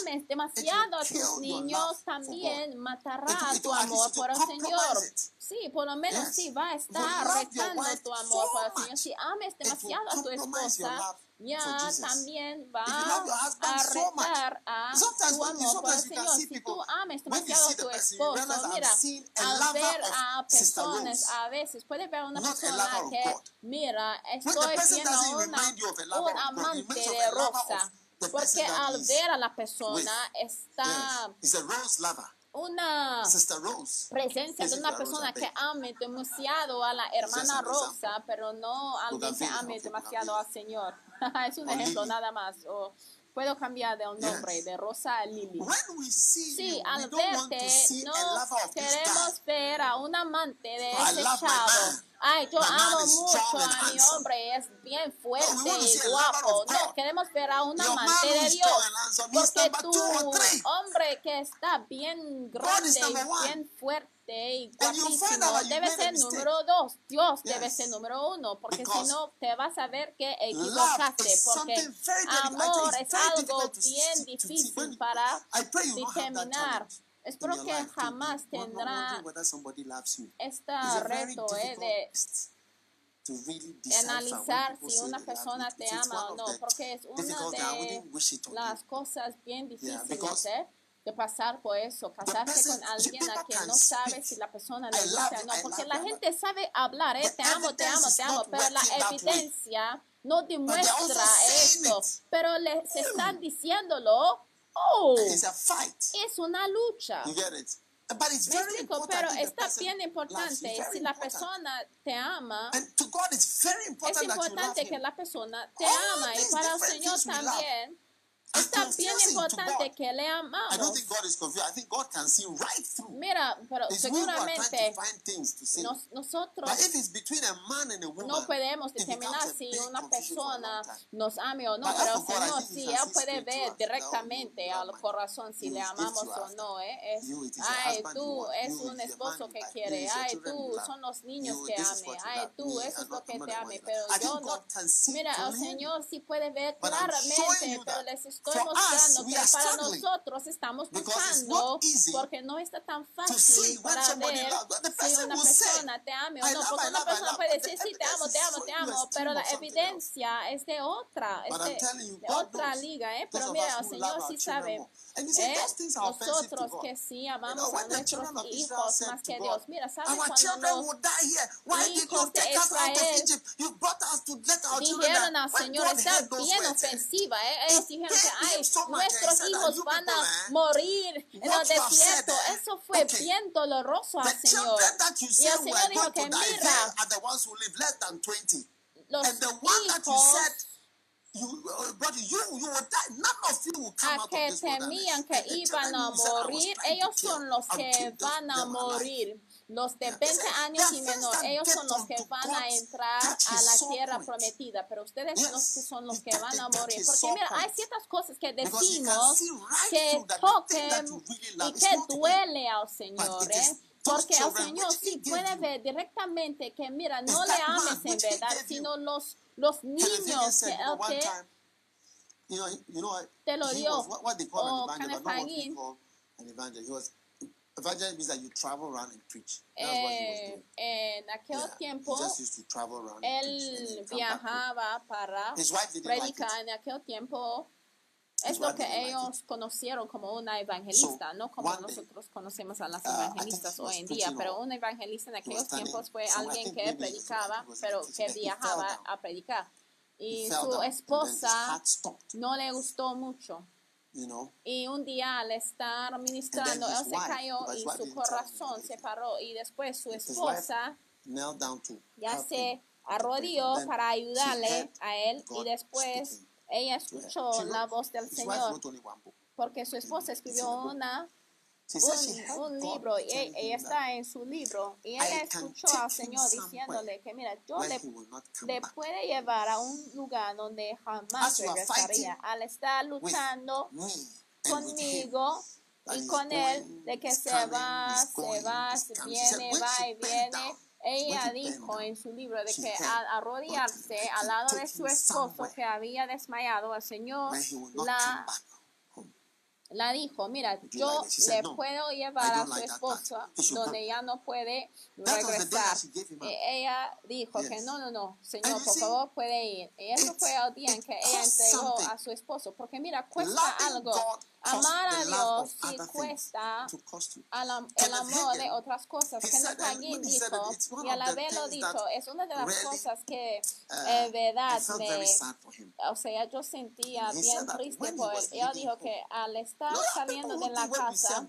ames demasiado a tus niños, también matará tu amor por el Señor. Sí, por lo menos sí va a estar retando tu amor por el Señor. Si ames demasiado a tu esposa, ya también va a retar a tu amor por el Señor. Si tú ames demasiado a tu esposo, mira, al ver a personas a veces, puedes ver a una persona que, mira, estoy siendo una, un amante de Rosa. Porque al ver a la persona está una presencia de una persona que ame demasiado a la hermana Rosa, pero no alguien que ame demasiado al Señor. es un ejemplo nada más puedo cambiar de un nombre yes. de Rosa a Lily. sí, si, al verte, no queremos ver a un amante de ese chavo. Ay, yo amo mucho a mi hombre, es bien fuerte no, y guapo. No, queremos ver a un amante de Dios. Porque tu hombre que está bien grande y bien fuerte fuerte y guapísimo debe ser número dos. Dios yes. debe ser número uno, porque si no te vas a ver que equivocaste, porque amor es algo bien difícil para determinar. Espero que jamás tendrá este reto eh, de analizar si una persona te ama o no, porque es una de las cosas bien difíciles. Yeah, de pasar por eso, casarse con alguien a quien no sabe si la persona le gusta o no, porque la gente sabe hablar, eh, te amo, te amo, te amo, pero la evidencia no demuestra esto, pero les están diciéndolo, oh, es una lucha. Explico, pero está bien importante si la persona te ama. Es importante que la persona te ama y para el Señor también. Es también importante que le amamos. Mira, pero seguramente nos, nosotros no podemos determinar si una persona nos ame o no, pero Señor, si Él puede ver directamente al corazón si le amamos o no. ¿eh? Es, ay, tú es un esposo que quiere, ay, tú son los niños que ame, ay, tú eso es lo que te ame, pero yo no. Mira, el Señor sí puede ver claramente, pero les estoy estoy mostrando que para nosotros estamos luchando porque no está tan fácil para ver si una persona te ame o no, porque una persona puede decir, sí, te amo, te amo, te amo, pero la evidencia es de otra, es de otra liga, ¿eh? Pero mira, el Señor sí sabe, ¿eh? Nosotros que sí amamos a nuestros hijos más que Dios. Mira, ¿sabes cuando los hijos de Israel dijeron al Señor, está bien ofensiva, ¿eh? Ellos dijeron que hay, nuestros hijos van a morir en el desierto. Eso fue bien doloroso al Señor. Y el Señor dijo que mira, los hijos a que temían que iban a morir, ellos son los que van a morir. Los de 20 años y menor, ellos son los que van a entrar a la tierra prometida, pero ustedes no son los que van a morir. Porque mira, hay ciertas cosas que decimos que toquen y que duele al Señor. ¿eh? Porque al Señor sí puede ver directamente que, mira, no le ames en verdad, sino los, los niños que Él te, te lo dio. Evangelism means that you travel around and preach. That's Eh, what he was doing. en aquel Yeah, tiempo, he just used to travel around and preach and él viajaba para His wife didn't like predicar. it. En aquel tiempo, es lo que didn't like ellos conocieron como una evangelista, So, no como one day, nosotros conocemos a las uh, evangelistas he hoy en día, pero una evangelista en aquellos tiempos fue I alguien que predicaba, pero que viajaba a predicar. Y su esposa no le gustó mucho. You know. Y un día al estar ministrando, él se wife, cayó y su corazón se paró. Y después su esposa ya se arrodilló para ayudarle a él y después ella escuchó la voz del Señor porque su esposa escribió una un, libro y telling ella está en su libro y ella escuchó al Señor diciéndole que mira yo le, le puede llevar a un lugar donde jamás regresaría al estar luchando conmigo y con él de que se va, se va, se viene, va y viene. Ella dijo en su libro de que al arrodillarse al lado de su esposo que había desmayado, el Señor la. La dijo, mira, yo le said, "No, puedo llevar a su esposa donde come." ya no puede regresar. Eh, ella dijo que no, no, no, Señor, por favor puede ir. Y eso fue el día en it que ella entregó a su esposo. Porque mira, cuesta algo. Amar a Dios sí cuesta al el amor de otras cosas. Kenneth Hagin dijo, y the haberlo things dicho, that es una de las cosas que Uh, eh, I verdad me, o sea, yo sentía bien triste por él. leaving dijo que al estar saliendo de la casa.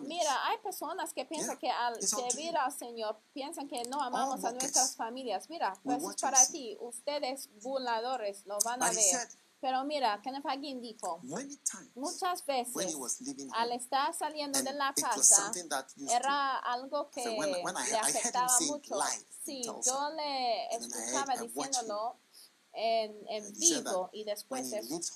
Mira, hay personas que piensan que al servir al Señor piensan que no amamos a nuestras familias. Mira, pues para ti. Ustedes, burladores, lo van a ver. Pero mira, Kenneth Hagin dijo, muchas when veces he was leaving al estar saliendo de la casa, era algo que le afectaba mucho. Sí, yo le escuchaba diciéndolo en, en vivo y después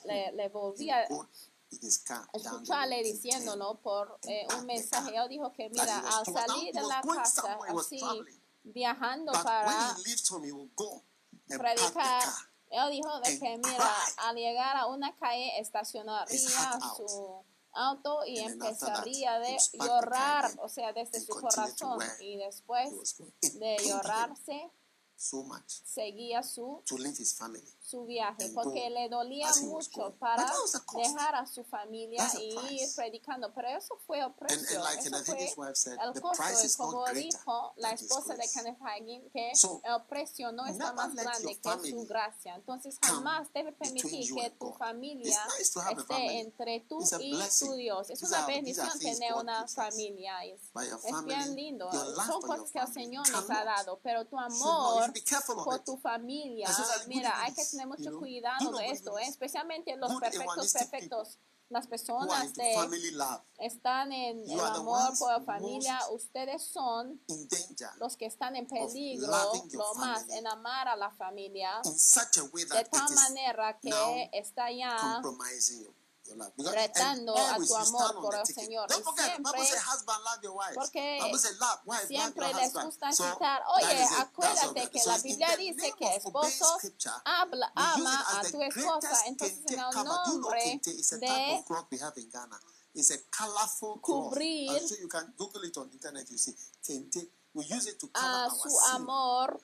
le, le he volví a would go in his car down the escucharle diciéndolo por eh, un mensaje. Él dijo que, mira, al salir de la casa, así, viajando para predicar, car. Él dijo de que, mira, al llegar a una calle, estacionaría su auto y empezaría de car llorar, o sea, desde su corazón. Y después de llorarse, seguía su su viaje porque le dolía mucho para dejar a su familia y ir predicando. Pero eso fue el precio. eso fue el costo. Y como dijo la esposa de. Kenneth Hagin, que el precio no está más grande que su gracia. Entonces jamás debe permitir que tu familia esté entre tú y tu Dios. Es una bendición tener una familia. Es, es bien lindo. Son cosas que el Señor nos ha dado, pero tu amor por tu familia, good mira, hay que enemies, tener mucho cuidado de esto, ¿eh? especialmente los perfectos, perfectos. Las personas de están en el amor por la familia, ustedes son los que están en peligro, lo más en amar a la familia, de tal manera que está ya. Your life. Because- retando and a tu amor por el. Señor. Don't forget, Bible siempre- says husband love your wife. porque Bible says love, wife siempre love your les gusta So, citar, oye, acuérdate que so la Biblia dice que esposo habla, ama a tu esposa. Entonces, en el nombre de cloth. It's a colorful cloth. Cubrir I'm sure you can Google it on internet. You see kente. We use it to cover a our su sin amor of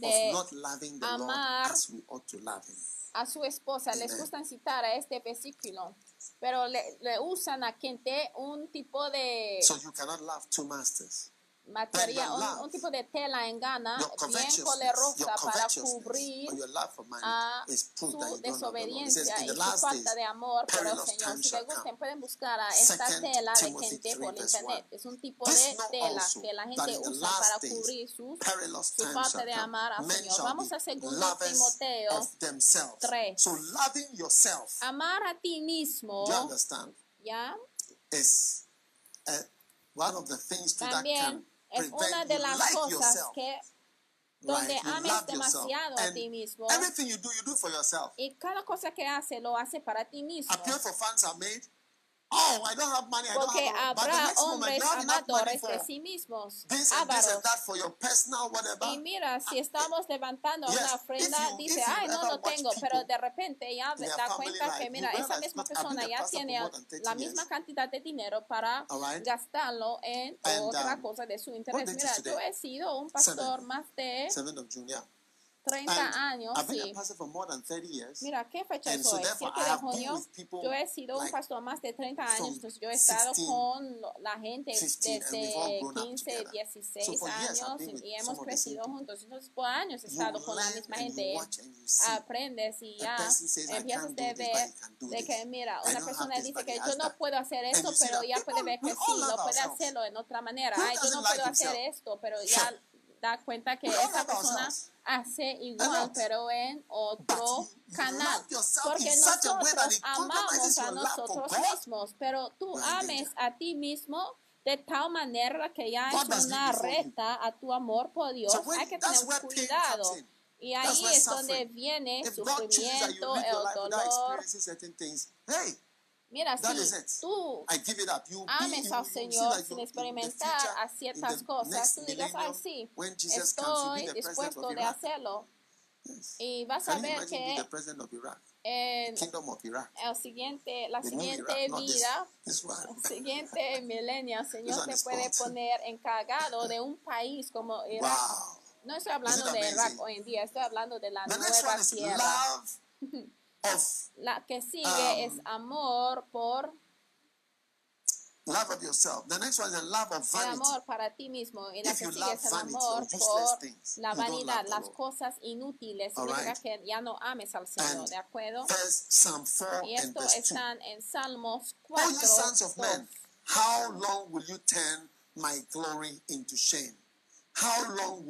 de not loving the Lord amar as we ought to love Him. A su esposa. Les gustan citar a este versículo, pero le, le usan a gente un tipo de So you cannot love two masters. Love, un, un tipo de tela en Your bien poderosa para cubrir a su that desobediencia y su falta de amor por el Señor. Si les gusten, pueden buscar a esta tela de gente 3 por internet. 1. Es un tipo de tela que la that gente usa para cubrir su times falta de amar al Señor. Vamos a segundo lovers Timoteo of themselves. tres. So loving yourself, Amar a ti mismo, ¿ya? is uh, one of the things to that También can es una de las like cosas yourself. que donde right? Ames yourself. demasiado a ti mismo everything you do, you do for yourself. y cada cosa que hace lo hace para ti mismo. Are made. Oh, I don't have money. I don't Porque have. Habrá hombres amadores de sí mismos, ávaros. and that for your personal whatever. Y mira, si estamos levantando Yes, una ofrenda, you- dice, ay, no watch tengo, people pero de repente ya da cuenta life, que, mira, esa misma persona ya tiene more than 30 la misma cantidad de dinero para right. gastarlo en And, otra um, cosa de su interés. Mira, yo he sido un pastor más de 30 And años, I've been sí. a pastor for more than 30 years. Mira, ¿qué fecha es hoy? therefore, 7 I de junio. Yo he sido un like pastor más de 30 años, entonces yo he estado 16, con la gente 15, and we've all desde grown up 15, together. 16 So years, años with y hemos crecido juntos. Entonces, por años he You estado con la misma you gente. you. Aprendes y ya person says, "I empiezas a ver de que, mira, una persona dice que yo no that." puedo hacer esto, you pero ya puede ver que sí, lo puede hacerlo en otra manera. Ay, yo no puedo hacer esto, pero ya da cuenta que esa persona hace igual, pero en But otro canal. Porque nosotros amamos a nosotros God. mismos, pero tú ames a ti mismo de tal manera que ya es una reta a tu amor por Dios. Hay que tener cuidado. Y ahí es donde viene sufrimiento, el dolor. Mira, that si tú I give it up. You ames al Señor sin experimentar a ciertas cosas, tú digas, ay, sí, estoy dispuesto de hacerlo. Yes. Y vas a Can ver que Iraq. el siguiente, la The siguiente Iraq, not this, vida, this el siguiente milenio, el Señor te puede poner encargado de un país como Irak. Wow. No estoy hablando de? Irak hoy en día, estoy hablando de la The nueva tierra. of La que sigue Um, es amor por love of yourself. The next one is the love of el vanity. amor para ti mismo y la If que sigue es el vanity amor por things, la vanidad, las cosas inútiles. All Significa right. que ya no ames al Señor, And ¿de acuerdo? First Psalm 4 Y and esto verse 2. están en Salmos O 4. ye sons of men, how long will you turn my glory into shame?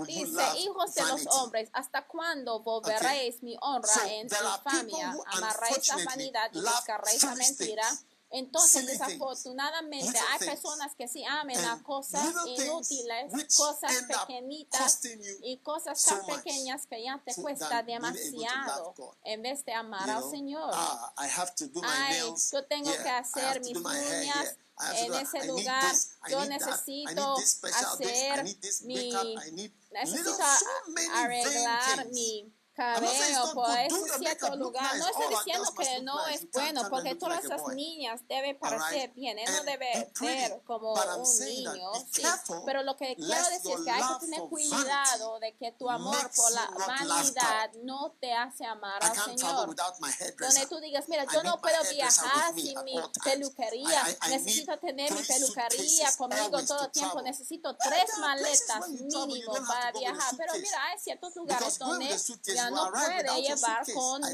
Dice, hijos de los hombres, ¿hasta cuándo volveréis mi honra en are infamia? Amarréis la vanidad y buscaréis la mentira. Entonces, silly desafortunadamente, hay personas que sí amen a cosas inútiles, cosas pequeñitas y cosas so tan pequeñas que ya te cuesta demasiado en vez de amar You al know, Señor. ah, I have to do my Ay, nails. yo tengo que hacer mis uñas en ese lugar. this, Yo necesito hacer mi necesito arreglar mi Cabello por ese cierto lugar. No estoy diciendo que no es can't bueno, porque todas esas niñas deben parecer bien. Él no debe ser como un niño. Pero lo que quiero decir es que hay que tener cuidado de que tu amor por la vanidad no te hace amar al Señor. Donde tú digas, mira, yo no puedo viajar sin mi peluquería. Necesito tener mi peluquería conmigo todo to el tiempo. Necesito tres maletas mínimo para viajar. Pero mira, hay ciertos lugares donde ya no puede llevar con I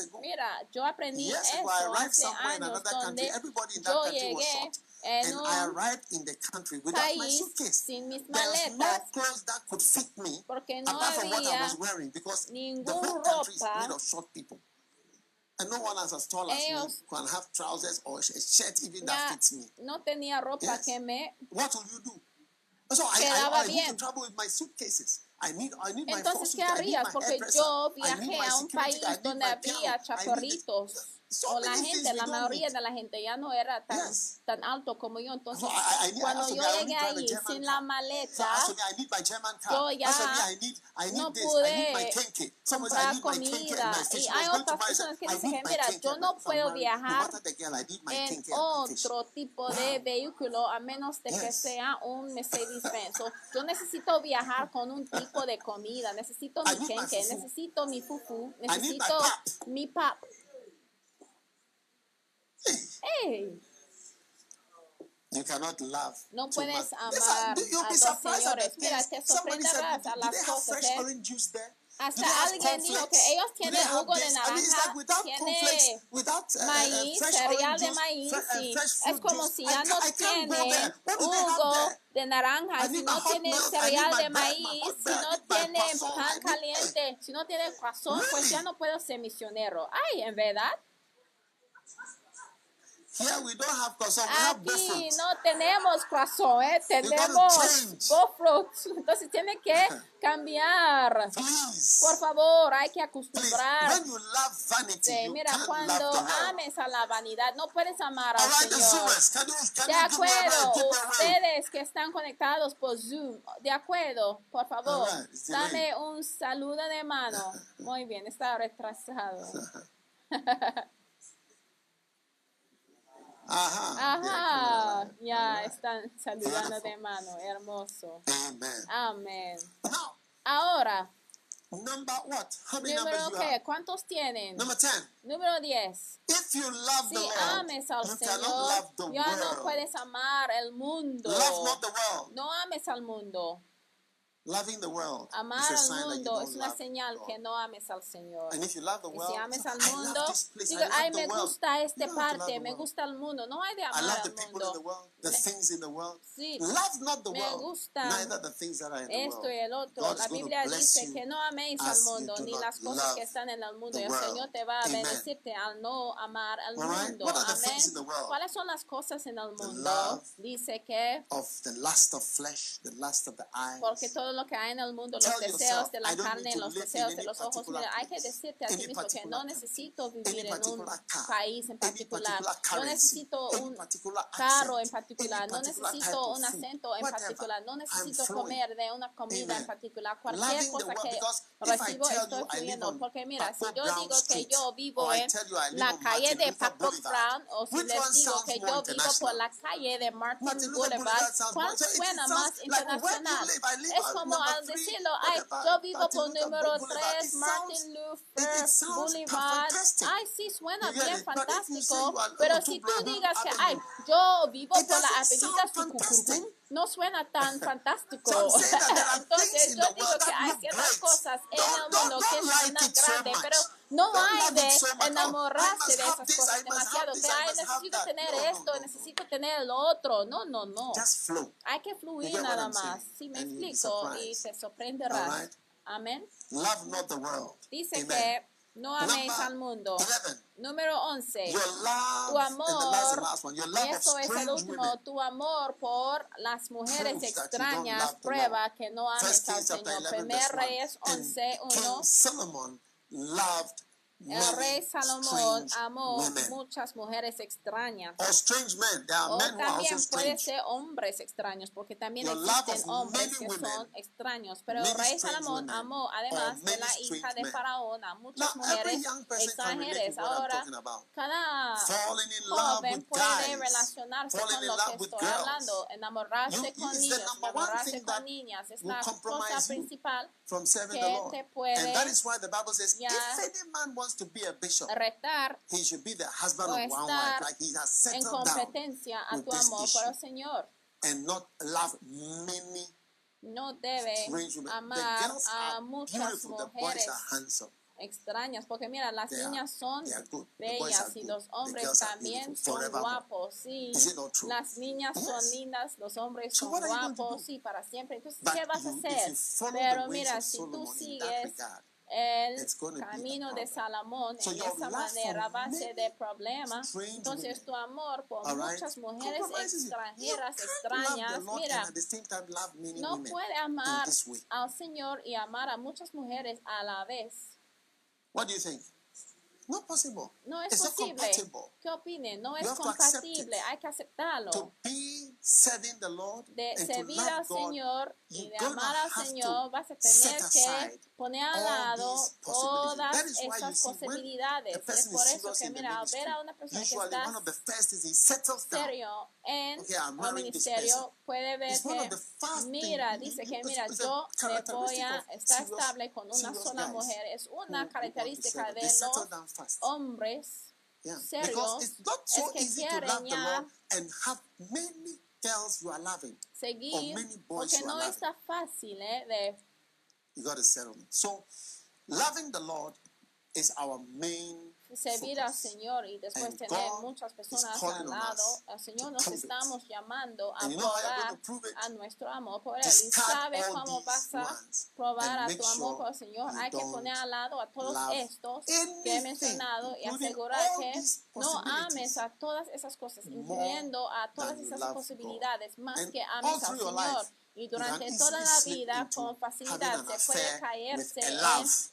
ago. Mira, yo aprendí eso I arrived hace somewhere in años another country. donde Everybody in that yo country was llegué en And I un arrived in the country without my país suitcase. sin mis maletas porque no I había is ropa. And no one as as tall as me can have trousers or a shirt even that fits me. no tenía ropa Yes. que me What will you do? So I, I, I to travel with my suitcases. I need, I need my four Entonces, ¿qué harías? Porque yo viajé a un país donde había chaparritos. So O la gente, la mayoría de la gente ya no era tan, Yes. tan alto como yo. Entonces, I- I- cuando yo llegué ahí sin la maleta, yo ya no pude comprar comida. Y hay otras personas que dicen mira, yo no puedo viajar en otro tipo de vehículo a menos de que sea un Mercedes-Benz. Yo necesito viajar con un tipo de comida, necesito mi kenke, necesito mi fufu, necesito mi pap. Hey, You cannot love. no too puedes amar a the señores. Mira, te sorprenderás a las cosas. fresh orange juice there? Do Hasta alguien dijo que ellos tienen jugo de naranja, tiene uh, uh, maíz, cereal de maíz, uh, sí. fresh Es como si ya no tiene jugo de naranja, si no tiene cereal de maíz, si no tiene pan caliente, si no tiene corazón, pues ya no puedo ser misionero. Ay, en verdad. Here we don't have croissant, we have both Aquí no tenemos croissant, ¿eh? tenemos fruits. Entonces tiene que cambiar. Please. Por favor, hay que acostumbrar. When you love vanity, Sí, you mira, can't cuando love the world. ames a la vanidad, no puedes amar al right, Señor. Zoomers, can you, can De acuerdo, ustedes que están conectados por Zoom, de acuerdo, por favor, right, dame un saludo de mano. Muy bien, está retrasado. Ajá. Ajá, ya están saludando de mano, hermoso. Amén. Now, Ahora, number what? How many número numbers you qué, have? ¿cuántos tienen? Number 10. Número 10. If you love Si the ames al you cannot Señor, love the ya no puedes amar el mundo. Love not the world. No ames al mundo. Loving the world Amar is a al sign mundo es una love señal God. que no ames al Señor. And if you love the Y world, si ames al I mundo, love digo, I love ay, the me gusta este love parte, the me gusta el mundo. No hay de I amar love the al people in the mundo. world, the things in the world. Sí. Love not the Me world, gusta neither the things that are in the Esto world. y el otro. La Biblia dice que no améis al mundo do ni las cosas love que están en el mundo. the Y el world. Señor te va a Amen. bendecirte al no amar al right? mundo. What are the Amén. things in the world? ¿Cuáles son las cosas en el mundo? love Dice que Of the lust of flesh, the lust of the eyes. porque todo lo que hay en el mundo, los deseos de la carne, los deseos de los ojos, mira, hay que decirte a ti mismo que no necesito vivir en un país en particular, no necesito un carro en particular, no necesito un acento en particular, no necesito comer de una comida en particular, cualquier cosa que recibo estoy fluyendo, porque mira, si yo digo que yo vivo en la calle de Paco Brown, o si les digo que yo vivo por la calle de Martin Boulevard, ¿cuál suena más internacional? Es como al decirlo, ay, yo vivo por número Boulevard. 3, It Martin Luther Boulevard. Ay, sí, suena bien fantástico. Pero si tú digas que, ay, yo vivo por la avenida. Sucucurucum, no suena tan fantástico. Entonces yo digo que hay ciertas cosas en el mundo que suenan grandes, pero no hay de enamorarse de esas cosas demasiado, que I ay, must have necesito tener esto, necesito tener el otro. No, no, no. Hay que fluir nada más. Si me explico y te sorprenderás. Amén. Love not the world. Dice que no améis al mundo. 11. Número 11. Your love, Tu amor, one, y eso es el último, women. tu amor por las mujeres extrañas prueba que no ames al Señor. 11, Primer verse 1. Reyes And 11, 1. El rey Salomón amó women. muchas mujeres extrañas. Or strange men. There are O men también puede ser hombres extraños, porque también Your existen hombres que son extraños. Pero el rey Salomón amó, además de la hija de. Faraón, a muchas Now, mujeres extranjeras. Ahora, cada Falling in love joven puede relacionarse con lo que estoy girls. hablando, enamorarse You- con niños, enamorarse con niñas, es la cosa principal que te puede And that is why the Bible says, ya if any man wants to be a bishop, retar he should be the husband of one wife, like he has en settled down competencia a tu amor issue. por el Señor. and not love many No debe amar a muchas mujeres extrañas, porque mira, las They niñas son bellas y los hombres también son guapos, sí. Las niñas son Yes. lindas, los hombres So son guapos, sí, para siempre. Entonces, But ¿qué vas a hacer? Pero mira, si tú sigues regard, el camino de. Salomón So en esa manera, base de problemas, entonces tu amor por right, muchas mujeres extranjeras, extrañas, mira, time no puede amar al Señor y amar a muchas mujeres a la vez. What do you think? Not possible. No es it's posible. compatible. ¿Qué opinen? No You es compatible. Hay que aceptarlo. To be serving the Lord De and to servir al love God, Señor y de amar al Señor, to vas a tener que poner al lado todas estas posibilidades. Es por eso que, mira, al ver a una persona que está serio en el ministerio, puede ver que, mira, dice que, mira, yo me voy a estar estable con una sola mujer. Es una to característica de los hombres serios Because it's not so es que easy to quieren love the ya Lord and have many girls you are loving. seguir, many boys porque you no are está fácil ¿eh? de You got to settle. So, loving the Lord is our main servir al Señor y después tener muchas personas al lado, el Señor nos estamos llamando a probar a nuestro amor por Él. Y sabe cómo vas a probar a tu amor por el Señor. Hay que poner al lado a todos estos que he mencionado y asegurar que no ames a todas esas cosas, incluyendo a todas esas posibilidades, más que ames al Señor y durante toda la vida con facilidad se puede caerse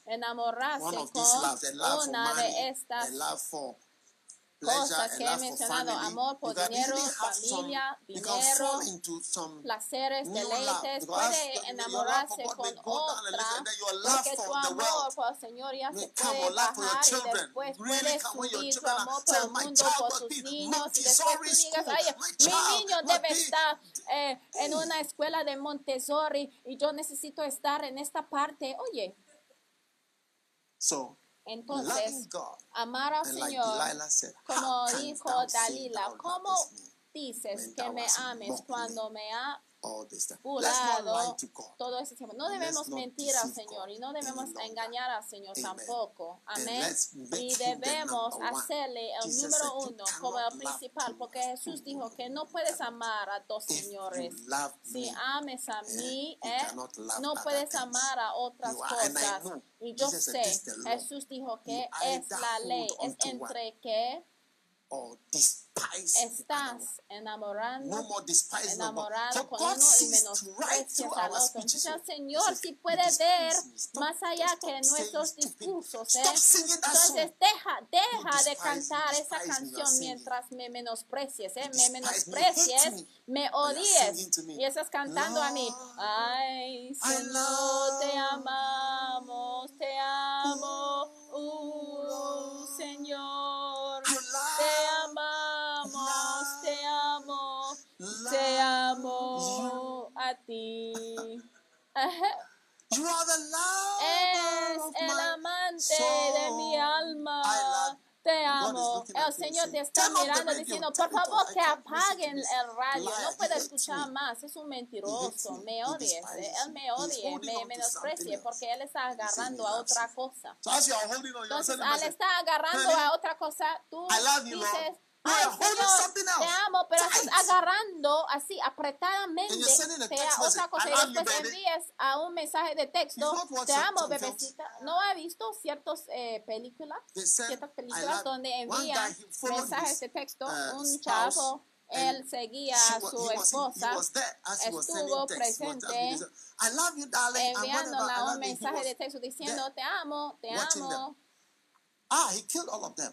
en enamorarse con una de estas cosas que he mencionado, amor por dinero, familia, dinero, placeres, deleites, puede enamorarse con otra, porque tu amor por el Señor ya se puede bajar y después puede subir tu amor por el mundo, por tus niños, y después tú digas, ay, mi niño debe estar eh, en una escuela de Montessori y yo necesito estar en esta parte, oye. So, entonces, amar al Señor, como dijo Dalila, ¿cómo dices que me ames cuando me ha burlado todo ese tiempo? No debemos mentir al Señor y no debemos engañar al Señor tampoco. Amén. Y debemos hacerle el número uno como el principal, porque Jesús dijo que no puedes amar a dos señores. Si ames a mí, eh, no puedes amar a otras cosas. Y yo sé, Jesús dijo que es la ley, es entre que estás enamorando, enamorado con uno y menosprecias al otro. Entonces, Señor, si puede ver más allá que nuestros discursos, ¿eh? entonces deja, deja de cantar esa canción mientras me menosprecies, ¿eh? me menosprecies, me. odies. y estás cantando a mí. Ay, Señor, te amamos, te amo, uh, amo a ti. Es el amante de mi alma. Te amo. El Señor te está mirando diciendo, por favor, que apaguen el radio. No puedo escuchar más. Es un mentiroso. Me odia. Él me odia, me menosprecia porque él está agarrando a otra cosa. Entonces, al estar agarrando a otra cosa, tú dices, Ay, Señor, te amo, pero estás agarrando así apretadamente a otra cosa y después envíes a un mensaje de texto, te amo, bebecita. ¿No ha visto ciertas eh, películas, ciertas películas donde envían mensajes de texto? Uh, un chavo, él seguía a su esposa, estuvo presente enviándola un mensaje de texto diciendo, te amo, te amo. Ah, he killed all of them.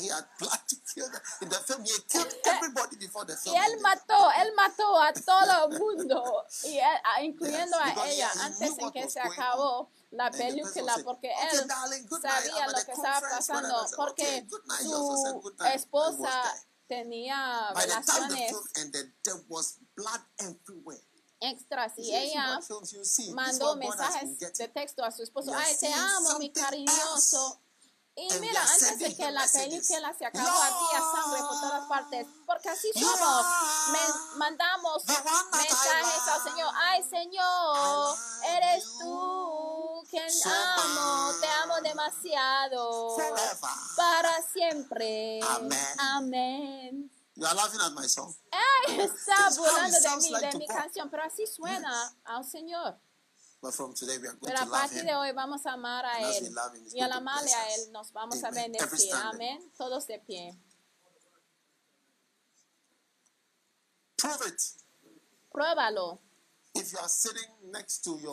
He had planned to kill them. In the film, he killed everybody before the film. Y él mató, él mató a todo el mundo, y él, incluyendo a ella, antes en que se acabó la película, porque él sabía lo que estaba pasando, porque su esposa tenía relaciones extras y ella mandó mensajes de texto a su esposo, ay, te amo, mi cariñoso. Y mira, antes de que la película se acabó, había sangre por todas partes. Porque así somos. mandamos mensajes al Señor. Ay, Señor, eres tú quien amo. Te amo demasiado. Para siempre. Amén. You are laughing at my song. Ay, está burlando de mí, de mi canción. Pero así suena al Señor. Pero a partir de hoy vamos a amar a Él. Y al amarle a Él nos vamos a bendecir. Amén. Todos de pie. Pruébalo.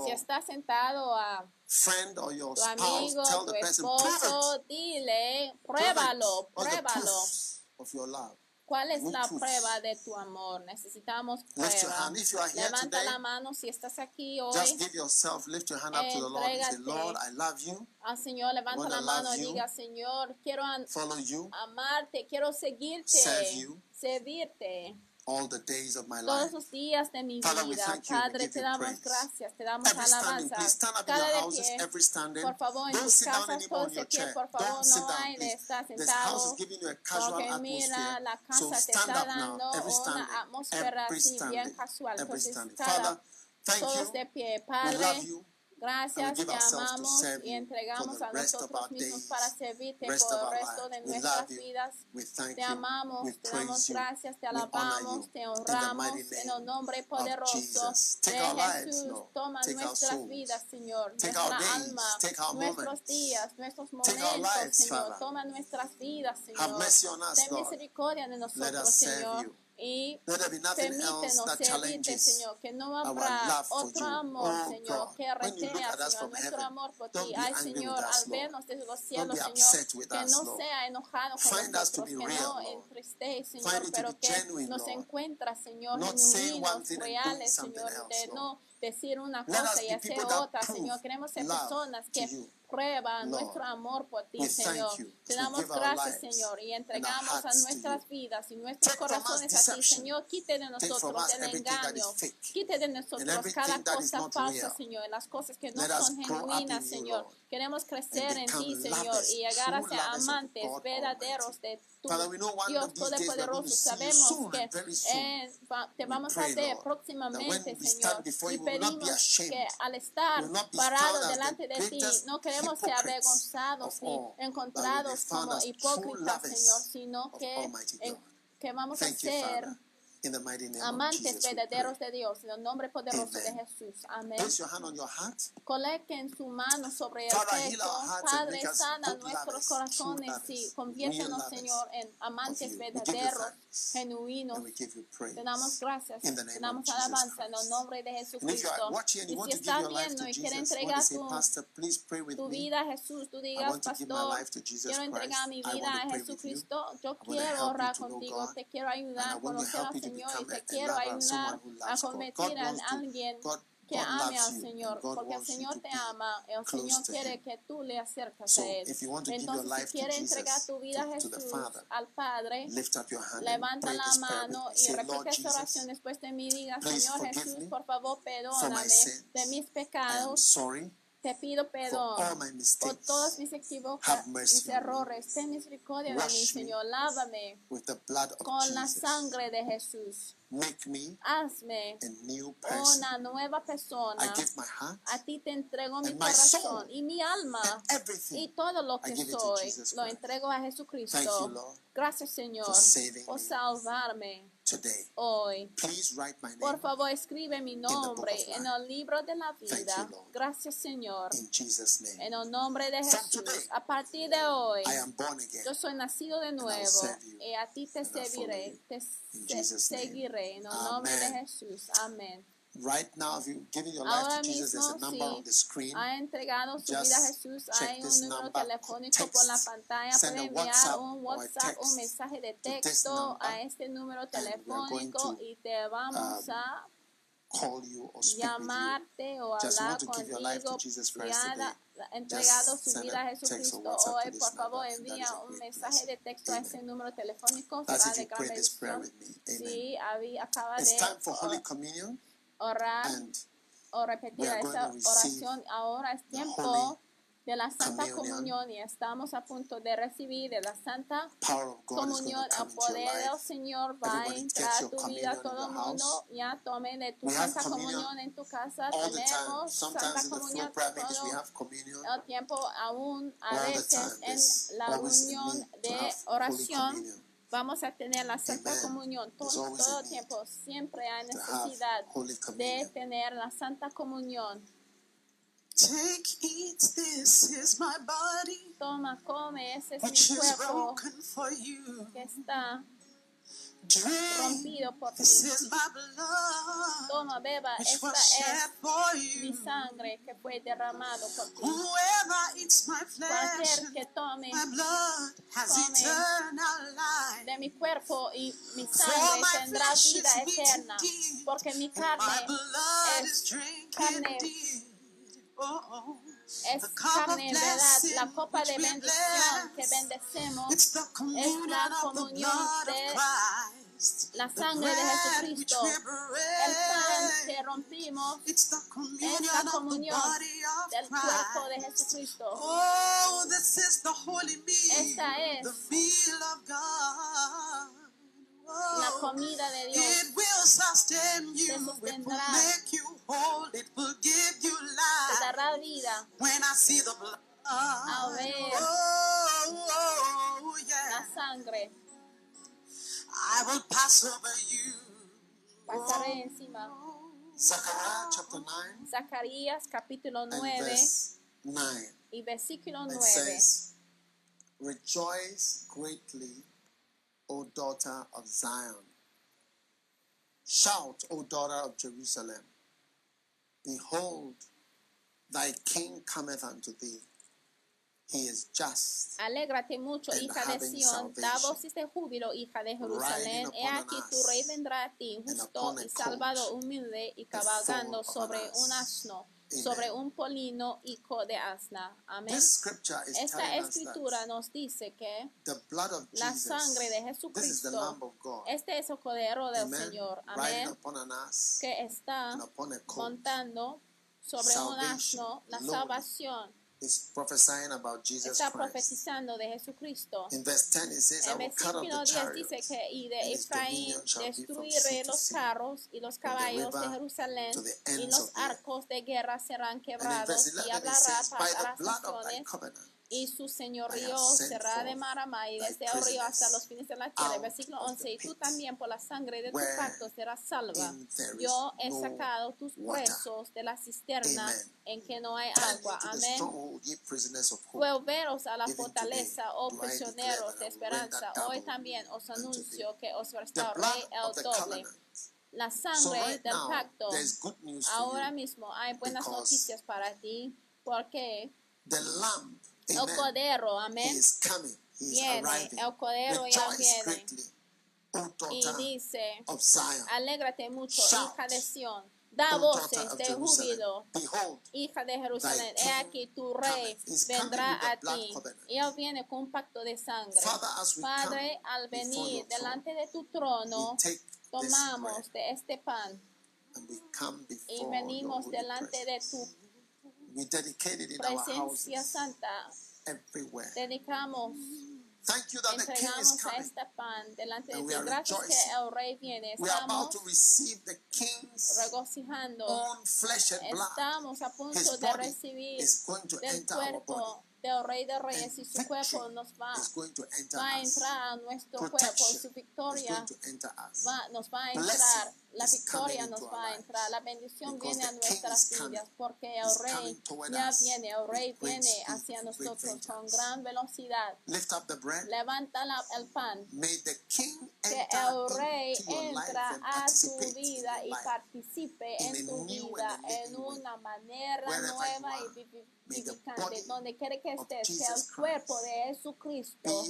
si estás sentado a tu amigo, tu esposo, dile, pruébalo, pruébalo. ¿Cuál es la prueba de tu amor? Necesitamos prueba. Levanta la mano si estás aquí hoy. Just give yourself, lift your hand up to the Lord and say, Lord, I love you. Al Señor, levanta la mano y diga, Señor, quiero amarte, quiero seguirte, servirte all the days of my Todos los días de mi Father, vida. Padre, te damos gracias, te damos alabanza. Cada de pie, por favor, en tus casas, todos de pie, por favor, no sentado, porque mira, la casa te está dando una atmósfera así bien casual. Entonces, todos de pie, Padre, Gracias, te amamos y entregamos a nosotros mismos para servirte por el resto de nuestras vidas. Te amamos, te damos gracias, te alabamos, te honramos en el nombre poderoso de Jesús. Toma nuestras vidas, Señor, nuestra alma, nuestros días, nuestros momentos, Señor. Toma nuestras vidas, Señor. Ten misericordia de nosotros, Señor. Y permítenos servirte, Señor, que no habrá otro amor, oh, Señor, que retea, Señor, nuestro amor por ti. Ay, Señor, al vernos desde los cielos, Señor, que no sea enojado con nosotros, que no entristece, Señor, pero que nos encuentra, Señor, genuinos, reales, Señor, de no decir una cosa y hacer otra, Señor. Queremos ser personas que prueba nuestro amor por ti, Señor. Te damos gracias, Señor, y entregamos a nuestras vidas y nuestros corazones a ti, Señor. Quite de nosotros el engaño, quite de nosotros cada cosa falsa, Señor, las cosas que no son genuinas, Señor. Queremos crecer en ti, Señor, y llegar a ser amantes verdaderos de tu Dios Todopoderoso. Sabemos que eh, te vamos a ver próximamente, Señor, y pedimos que al estar parados delante de ti, no queremos ser avergonzados ni encontrados como hipócritas, Señor, sino que, que vamos a ser amantes verdaderos de Dios, en el nombre poderoso de Jesús. Amén. Coloquen su mano sobre el pecho. Padre, sana nuestros corazones y conviértenos, Señor, en amantes verdaderos, genuinos. Te damos gracias, te damos alabanza en el nombre de Jesucristo. Y si estás viendo y quieres entregar tu, tu vida a Jesús, tú digas, Pastor, quiero entregar mi vida a Jesucristo, yo quiero orar contigo, te quiero ayudar a conocer al Señor, y te quiero ayudar a convertir a alguien que ame al Señor, porque el Señor te ama, el Señor quiere que tú le acerques a Él. Entonces, si quieres entregar tu vida a Jesús, al Padre, levanta la mano y repite esta oración después de mí. Diga, Señor Jesús, por favor, perdóname de mis pecados. Te pido perdón por todos mis equívocos, mis errores. Ten misericordia de mí, Señor. Lávame con la sangre de Jesús. Hazme una nueva persona. a ti te entrego mi corazón y mi alma y todo lo que soy. Lo entrego a Jesucristo. Gracias, Señor, por salvarme hoy. Por favor, escribe mi nombre en el libro de la vida. Gracias, Señor. En el nombre de Jesús. A partir de hoy, yo soy nacido de nuevo y a ti te serviré, te seguiré en el nombre de Jesús. Amén. Right now, if you're giving your life Ahora to Jesus, there's a number on the screen. Ha entregado su vida a Jesús. Hay un número telefónico por la pantalla. Puede enviar un WhatsApp, un mensaje de texto a este número telefónico y te vamos um, a llamarte o hablar contigo. Si ha entregado su vida a Jesucristo hoy, por favor envía un mensaje de texto a ese número telefónico. Será de gran bendición. Sí, acaba de orar o repetir esa oración. Ahora es tiempo de la Santa Comunión y estamos a punto de recibir de la Santa Comunión. El poder del Señor va a entrar a tu vida. Todo el mundo ya tome de tu Santa Comunión en tu casa. Tenemos Santa Comunión todo el tiempo, aún a veces en la unión de oración vamos a tener la Santa Comunión todo, todo tiempo. Siempre hay necesidad de tener la Santa Comunión. Take, eat, this is my body. Toma, come, ese es mi cuerpo que está rompido por ti. Toma, beba, esta es mi sangre que fue derramado por ti. Cualquier que tome, tome de mi cuerpo y mi sangre tendrá vida eterna, porque mi carne es carne es carne, ¿verdad? La copa de bendición que bendecemos es la comunión de la sangre de Jesucristo. El pan que rompimos es la comunión del cuerpo de Jesucristo. Oh, Esta es la comida de Dios te sostendrá, te dará When I see the blood, a ver oh, oh, yeah, la sangre, I will pass over you. pasaré encima. Chapter 9 Zacarías capítulo and 9 verse 9. y versículo It 9. says, Rejoice greatly, O daughter of Zion. Shout, O daughter of Jerusalem. Behold, thy king cometh unto thee. He is just. Alégrate mucho, hija de Sión, da voces de júbilo, hija de Jerusalén. He aquí tu rey vendrá a ti, justo y salvado, humilde y cabalgando sobre un asno. Sobre un polino hijo de asna. Amén. Esta escritura nos dice que la sangre de Jesucristo, este es el cordero del. Señor, amén, que está montando sobre un asno la salvación. Is prophesying about Jesus Está profetizando de Jesucristo. In verse 10 it says, I En will cut off versículo the 10 chariots dice que y de Efraín destruiré los carros y los caballos de Jerusalén y los arcos de guerra serán quebrados y 11 it hablará para las naciones y su señorío será de Marama y desde el río hasta los fines de la tierra. Versículo of 11. the Y tú también por la sangre de tu pacto serás salva. Yo he sacado tus presos de la cisterna en que no hay agua. Amén. Volveros a la fortaleza, oh prisioneros de esperanza. Hoy también os anuncio que os restauraré el doble. La sangre del pacto. Ahora mismo hay buenas noticias para ti porque Lamb, el amen, cordero, he amén, viene. El cordero ya viene. Y dice, alégrate mucho, hija de Sión. Da voces de júbilo. Hija de Jerusalén, he aquí tu rey vendrá a ti. Y él viene con un pacto de sangre. Padre, al venir delante de tu trono, tomamos de este pan y venimos delante de tu We dedicate it in our presencia houses, santa. everywhere. Dedicamos, Thank you that the King is entregamos a coming. este pan delante de And we ti. are Gracias que el rey viene. We are about Estamos to receive the King's regocijando. own flesh and blood. Estamos a His punto de body recibir is going to del enter our body. cuerpo del Rey de Reyes y su cuerpo victory nos va, is going to enter va a us. entrar a nuestro cuerpo y Protection su is victoria going to enter us. va, nos va a Blessing entrar, la victoria nos va a entrar, la bendición viene a nuestras vidas porque el Rey ya viene, el Rey viene hacia nosotros con gran velocidad. Levanta el pan, que el Rey entra and a tu vida y participe en tu vida en una manera nueva y vivificante, donde quiere que estés, que el cuerpo de Jesucristo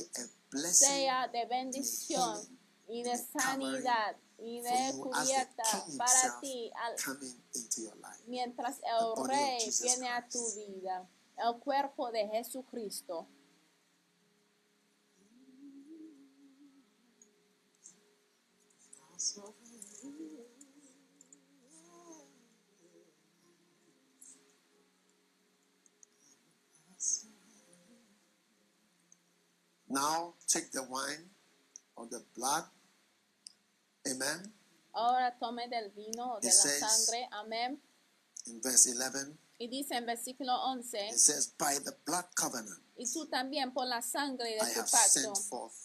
sea de bendición y de sanidad y for de you as the cubierta King para himself ti al- coming into your life. mientras The el body of Rey Jesus viene a tu Christ. vida, el cuerpo de Jesucristo. Now take the wine or the blood. Amen. Ahora tome del vino o de It la says- sangre, amén. In verse 11, Y dice en versículo 11, it says, By the blood covenant y tú también por la sangre de I tu have pacto sent forth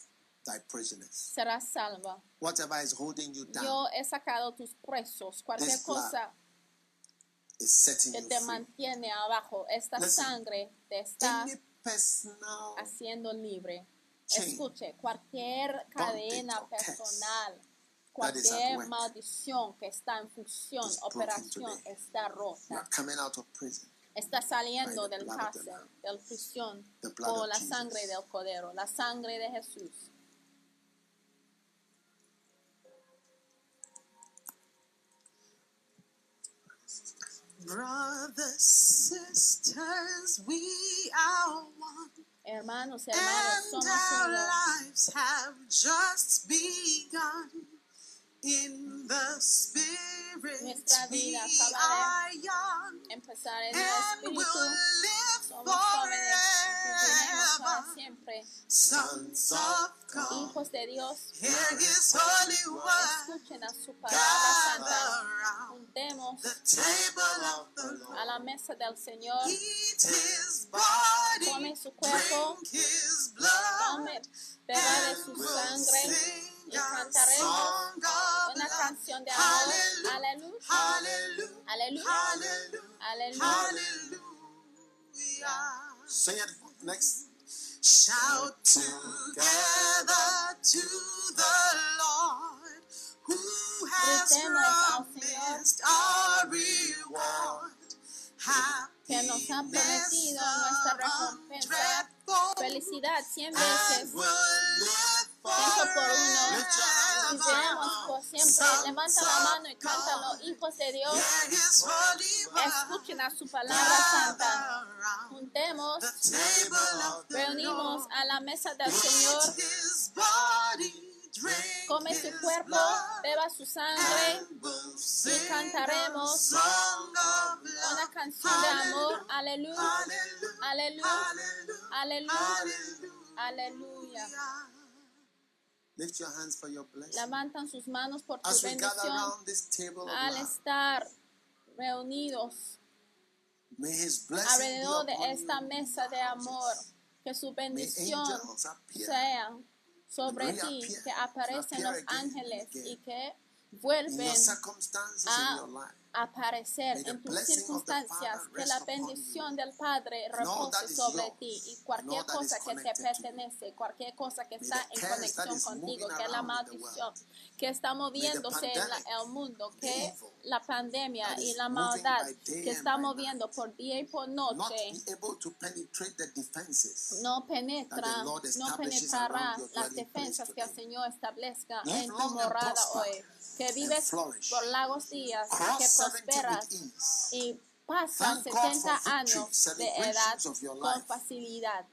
thy prisoners. serás salva. Whatever is holding you down Yo he sacado tus presos, cualquier This cosa is setting que you te free. mantiene abajo, esta Listen. sangre te está Any personal haciendo libre. Escuche, cualquier cadena personal, cualquier maldición que está en función, operación, está rota. Está saliendo del cárcel, del prisión, por la sangre del cordero, la sangre de Jesús. Brothers, sisters, we are one, Hermanos, hermanos, and somos our uno. lives have just begun. In the spirit, Nuestra we vida acabará. young, Empezar en el and will Espíritu. live Somos jóvenes viviremos para forever. siempre. Sons of God, Hijos de Dios, hear His holy word. escuchen a su palabra santa. Round the table of the Lord. a la mesa del Señor. Eat his body, Tome su cuerpo, drink his blood, tome, beba de su sangre sing y a cantaremos song of una canción de amor. Hallelujah, Aleluya, aleluya, aleluya. Sing it next. Shout together to the Lord who has promised our reward. que nos ha prometido nuestra recompensa. Felicidad cien veces. Ciento por uno. por siempre. Levanta la mano y cántalo, hijos de Dios. Escuchen a su palabra santa. Juntemos, reunimos a la mesa del Señor. Come su cuerpo, beba su sangre. sing cantaremos Una canción de amor. Aleluya, aleluya, aleluya, aleluya. Lift your hands for your blessing. Levantan sus manos por tu As we gather bendición. around this table Al estar reunidos may His alrededor de esta mesa de amor, que su bendición sea sobre ti, que aparecen los again ángeles again. y que vuelven a in your life. Aparecer en tus circunstancias, que la bendición del Padre repose sobre ti y cualquier cosa que te pertenece, cualquier cosa que está en conexión contigo, que la maldición que está moviéndose en, la- el mundo, que la pandemia y la maldad que está moviendo por día y por noche no penetra, no penetrará las defensas que el. Señor establezca en tu morada hoy. Que vives por largos días, que Cross 70 prosperas y for 70 victory, años de edad con facilidad.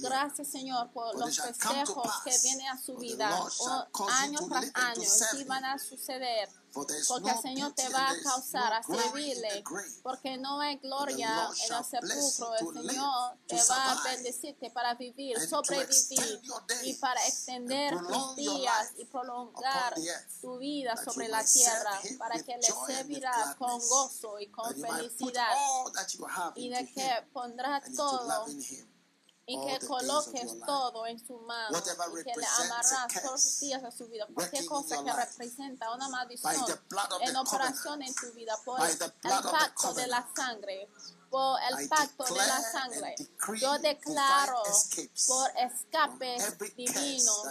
Gracias Señor por los festejos que vienen a su vida. Lord shall o cause you año tras año y van a suceder porque el Señor te va a causar a servirle porque no hay gloria en el sepulcro. el Señor te va a bendecirte para vivir sobrevivir y para extender tus días y prolongar tu vida sobre la tierra para que le servirás con gozo y con felicidad y de que pondrás todo y que coloques todo en su mano y que le a curse todos los días de su vida. Cualquier cosa que representa una maldición en operación en tu vida por el pacto de la sangre, por el pacto de la sangre. Yo declaro por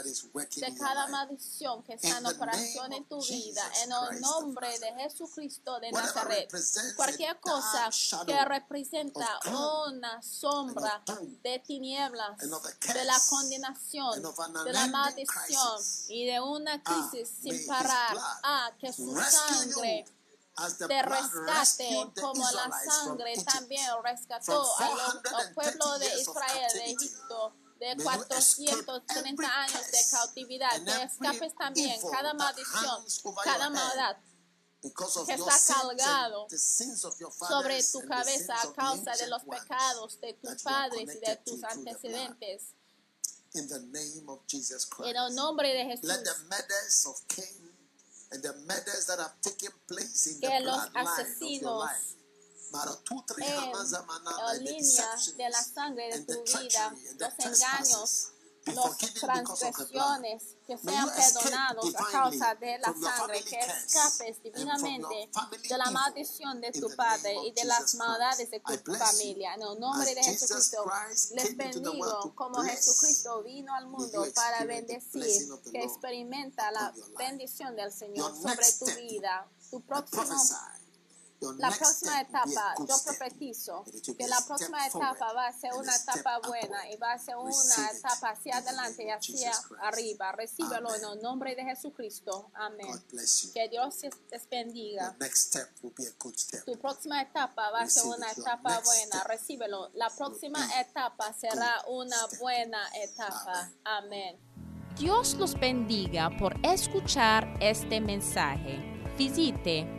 is working de cada maldición que está en operación en tu vida, en el nombre de Jesucristo de Nazaret. a Cualquier cosa que representa una sombra de tinieblas, a de la condenación, de la maldición y de una crisis sin parar. blood Ah, que su sangre blood rescate como la sangre también rescató From a los, 430 al pueblo de Israel de. Egipto de May you 430 escape every años de cautividad, que escapes también cada maldición, cada maldad que está cargado sobre tu cabeza a causa de los pecados de tus padres y de tus antecedentes. In the name of Jesus Christ. En el nombre de Jesús, and the murders that have taken place in que the bloodline of your life. En la línea de la sangre de tu vida, los engaños, blood. transgresiones que sean perdonados a causa de la sangre, que escapes divinamente de la maldición de tu padre y de las maldades de tu familia. En el nombre de Jesucristo, les bendigo como Jesucristo vino al mundo para bendecir, que experimenta la bendición del Señor sobre tu vida. Tu próximo la next próxima step will be a etapa, good yo step. profetizo que la próxima etapa va a ser una etapa buena y va a ser una etapa hacia adelante y hacia arriba. Recíbelo en el nombre de Jesucristo. Amén. Que Dios les bendiga. Your next step will be a good step. Tu próxima etapa va a ser una etapa buena. Recíbelo. La próxima etapa será una buena etapa. Amén. Dios los bendiga por escuchar este mensaje. Visite